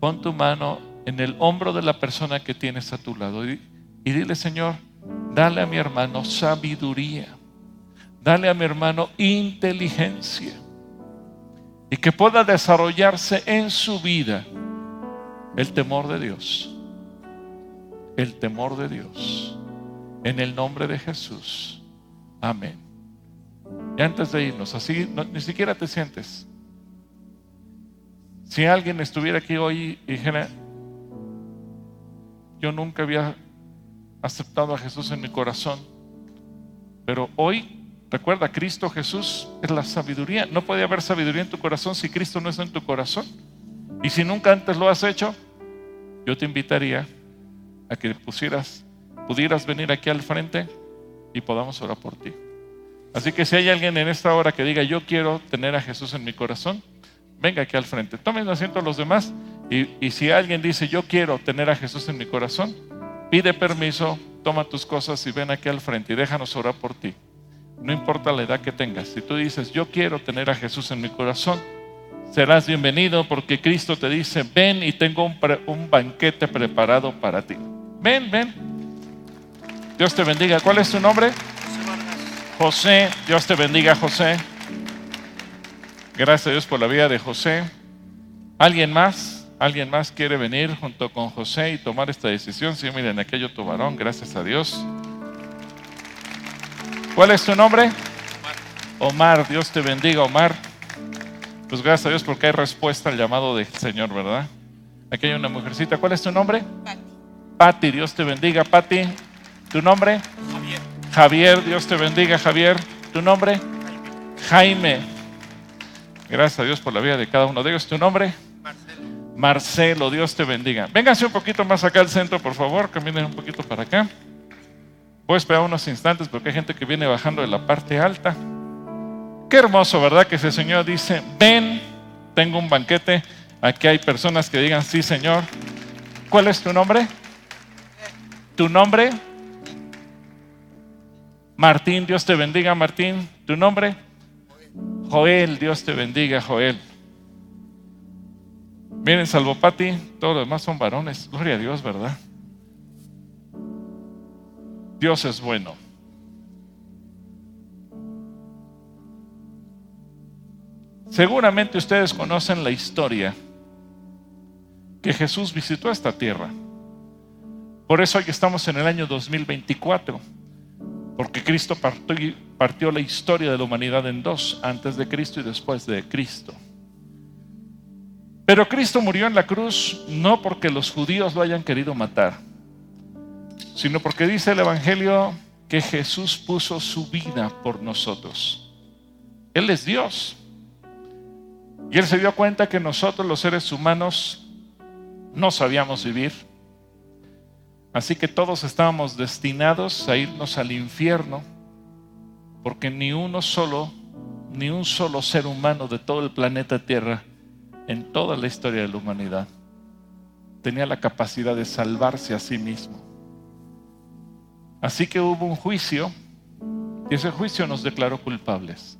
pon tu mano en el hombro de la persona que tienes a tu lado y, y dile Señor, dale a mi hermano sabiduría Dale a mi hermano inteligencia y que pueda desarrollarse en su vida el temor de Dios. El temor de Dios. En el nombre de Jesús. Amén. Y antes de irnos, así ni siquiera te sientes. Si alguien estuviera aquí hoy y dijera, yo nunca había aceptado a Jesús en mi corazón, pero hoy Recuerda, Cristo Jesús es la sabiduría. No puede haber sabiduría en tu corazón si Cristo no está en tu corazón. Y si nunca antes lo has hecho, yo te invitaría a que pusieras, pudieras venir aquí al frente y podamos orar por ti. Así que si hay alguien en esta hora que diga, yo quiero tener a Jesús en mi corazón, venga aquí al frente. Tomen asiento los demás y si alguien dice, yo quiero tener a Jesús en mi corazón, pide permiso, toma tus cosas y ven aquí al frente y déjanos orar por ti. No importa la edad que tengas. Si tú dices, yo quiero tener a Jesús en mi corazón, serás bienvenido porque Cristo te dice, ven y tengo un, banquete preparado para ti. Ven, ven. Dios te bendiga. ¿Cuál es tu nombre? José, Dios te bendiga, José. Gracias a Dios por la vida de José. ¿Alguien más? ¿Alguien más quiere venir junto con José y tomar esta decisión? Sí, miren, aquello tu varón, gracias a Dios. ¿Cuál es tu nombre? Omar, Dios te bendiga, Omar. Pues gracias a Dios porque hay respuesta al llamado del Señor, ¿verdad? Aquí hay una mujercita. ¿Cuál es tu nombre? Pati. Pati, Dios te bendiga, Pati. ¿Tu nombre? Javier. Javier, Dios te bendiga, Javier. ¿Tu nombre? Jaime. Jaime. Gracias a Dios por la vida de cada uno de ellos. ¿Tu nombre? Marcelo. Marcelo, Dios te bendiga. Vénganse un poquito más acá al centro, por favor. Caminen un poquito para acá. Voy a esperar unos instantes porque hay gente que viene bajando de la parte alta. Qué hermoso, ¿verdad? Que ese Señor dice, ven, tengo un banquete. Aquí hay personas que digan, sí, Señor. ¿Cuál es tu nombre? ¿Tu nombre? Martín, Dios te bendiga, Martín. ¿Tu nombre? Joel, Dios te bendiga, Joel. Miren, salvo Pati, todos los demás son varones. Gloria a Dios, ¿verdad? Dios es bueno. Seguramente ustedes conocen la historia que Jesús visitó esta tierra. Por eso hoy estamos en el año 2024, porque Cristo partió, partió, la historia de la humanidad en dos, antes de Cristo y después de Cristo. Pero Cristo murió en la cruz no porque los judíos lo hayan querido matar, sino porque dice el Evangelio que Jesús puso su vida por nosotros. Él es Dios. Y Él se dio cuenta que nosotros los seres humanos no sabíamos vivir. Así que todos estábamos destinados a irnos al infierno, porque ni uno solo, ni un solo ser humano de todo el planeta Tierra, en toda la historia de la humanidad, tenía la capacidad de salvarse a sí mismo. Así que hubo un juicio y ese juicio nos declaró culpables.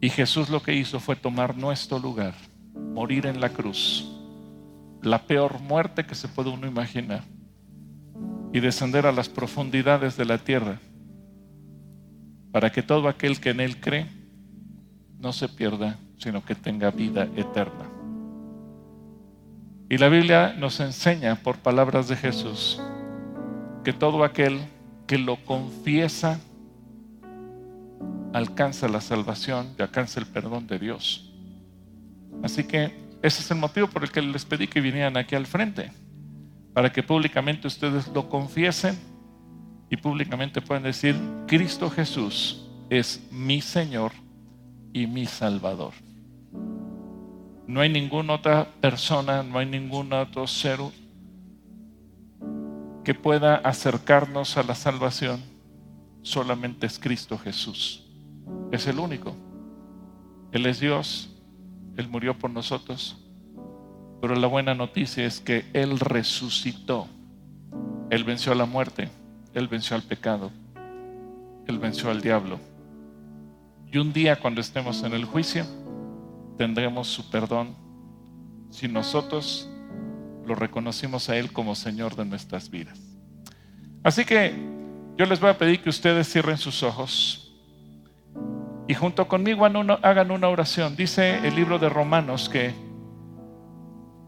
Y Jesús lo que hizo fue tomar nuestro lugar, morir en la cruz, la peor muerte que se puede uno imaginar, y descender a las profundidades de la tierra, para que todo aquel que en Él cree no se pierda, sino que tenga vida eterna. Y la Biblia nos enseña por palabras de Jesús que todo aquel que lo confiesa alcanza la salvación y alcanza el perdón de Dios. Así que ese es el motivo por el que les pedí que vinieran aquí al frente, para que públicamente ustedes lo confiesen y públicamente puedan decir, Cristo Jesús es mi Señor y mi Salvador. No hay ninguna otra persona, no hay ningún otro ser que pueda acercarnos a la salvación, solamente es Cristo Jesús. Es el único. Él es Dios, Él murió por nosotros, pero la buena noticia es que Él resucitó. Él venció a la muerte, Él venció al pecado, Él venció al diablo. Y un día cuando estemos en el juicio, tendremos su perdón si nosotros lo reconocimos a Él como Señor de nuestras vidas. Así que yo les voy a pedir que ustedes cierren sus ojos y junto conmigo hagan una oración. Dice el libro de Romanos que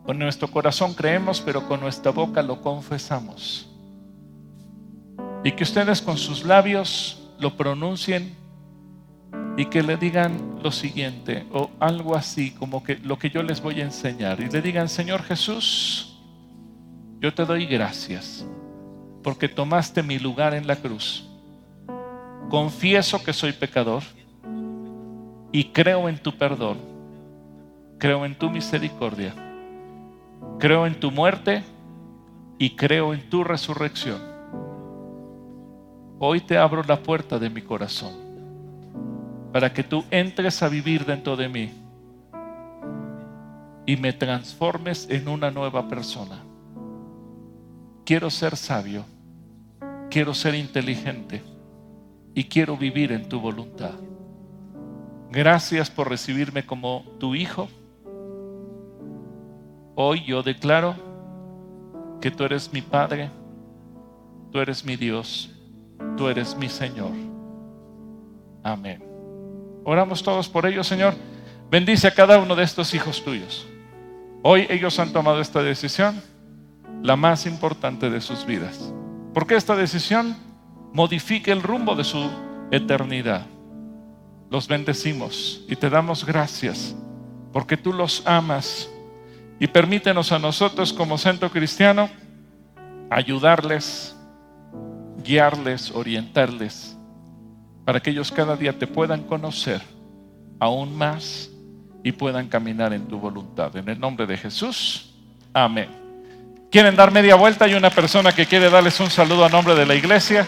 con nuestro corazón creemos, pero con nuestra boca lo confesamos. Y que ustedes con sus labios lo pronuncien y que le digan lo siguiente o algo así como que lo que yo les voy a enseñar y le digan, Señor Jesús, yo te doy gracias porque tomaste mi lugar en la cruz. Confieso que soy pecador y creo en tu perdón. creo en tu misericordia, creo en tu muerte y creo en tu resurrección. Hoy te abro la puerta de mi corazón para que tú entres a vivir dentro de mí y me transformes en una nueva persona. Quiero ser sabio, quiero ser inteligente y quiero vivir en tu voluntad. Gracias por recibirme como tu hijo. Hoy yo declaro que tú eres mi Padre, tú eres mi Dios, tú eres mi Señor. Amén. Oramos todos por ellos, Señor. Bendice a cada uno de estos hijos tuyos. Hoy ellos han tomado esta decisión, la más importante de sus vidas. Porque esta decisión modifica el rumbo de su eternidad. Los bendecimos y te damos gracias porque tú los amas y permítenos a nosotros como centro cristiano ayudarles, guiarles, orientarles, para que ellos cada día te puedan conocer aún más y puedan caminar en tu voluntad. En el nombre de Jesús, amén. ¿Quieren dar media vuelta? Hay una persona que quiere darles un saludo a nombre de la iglesia.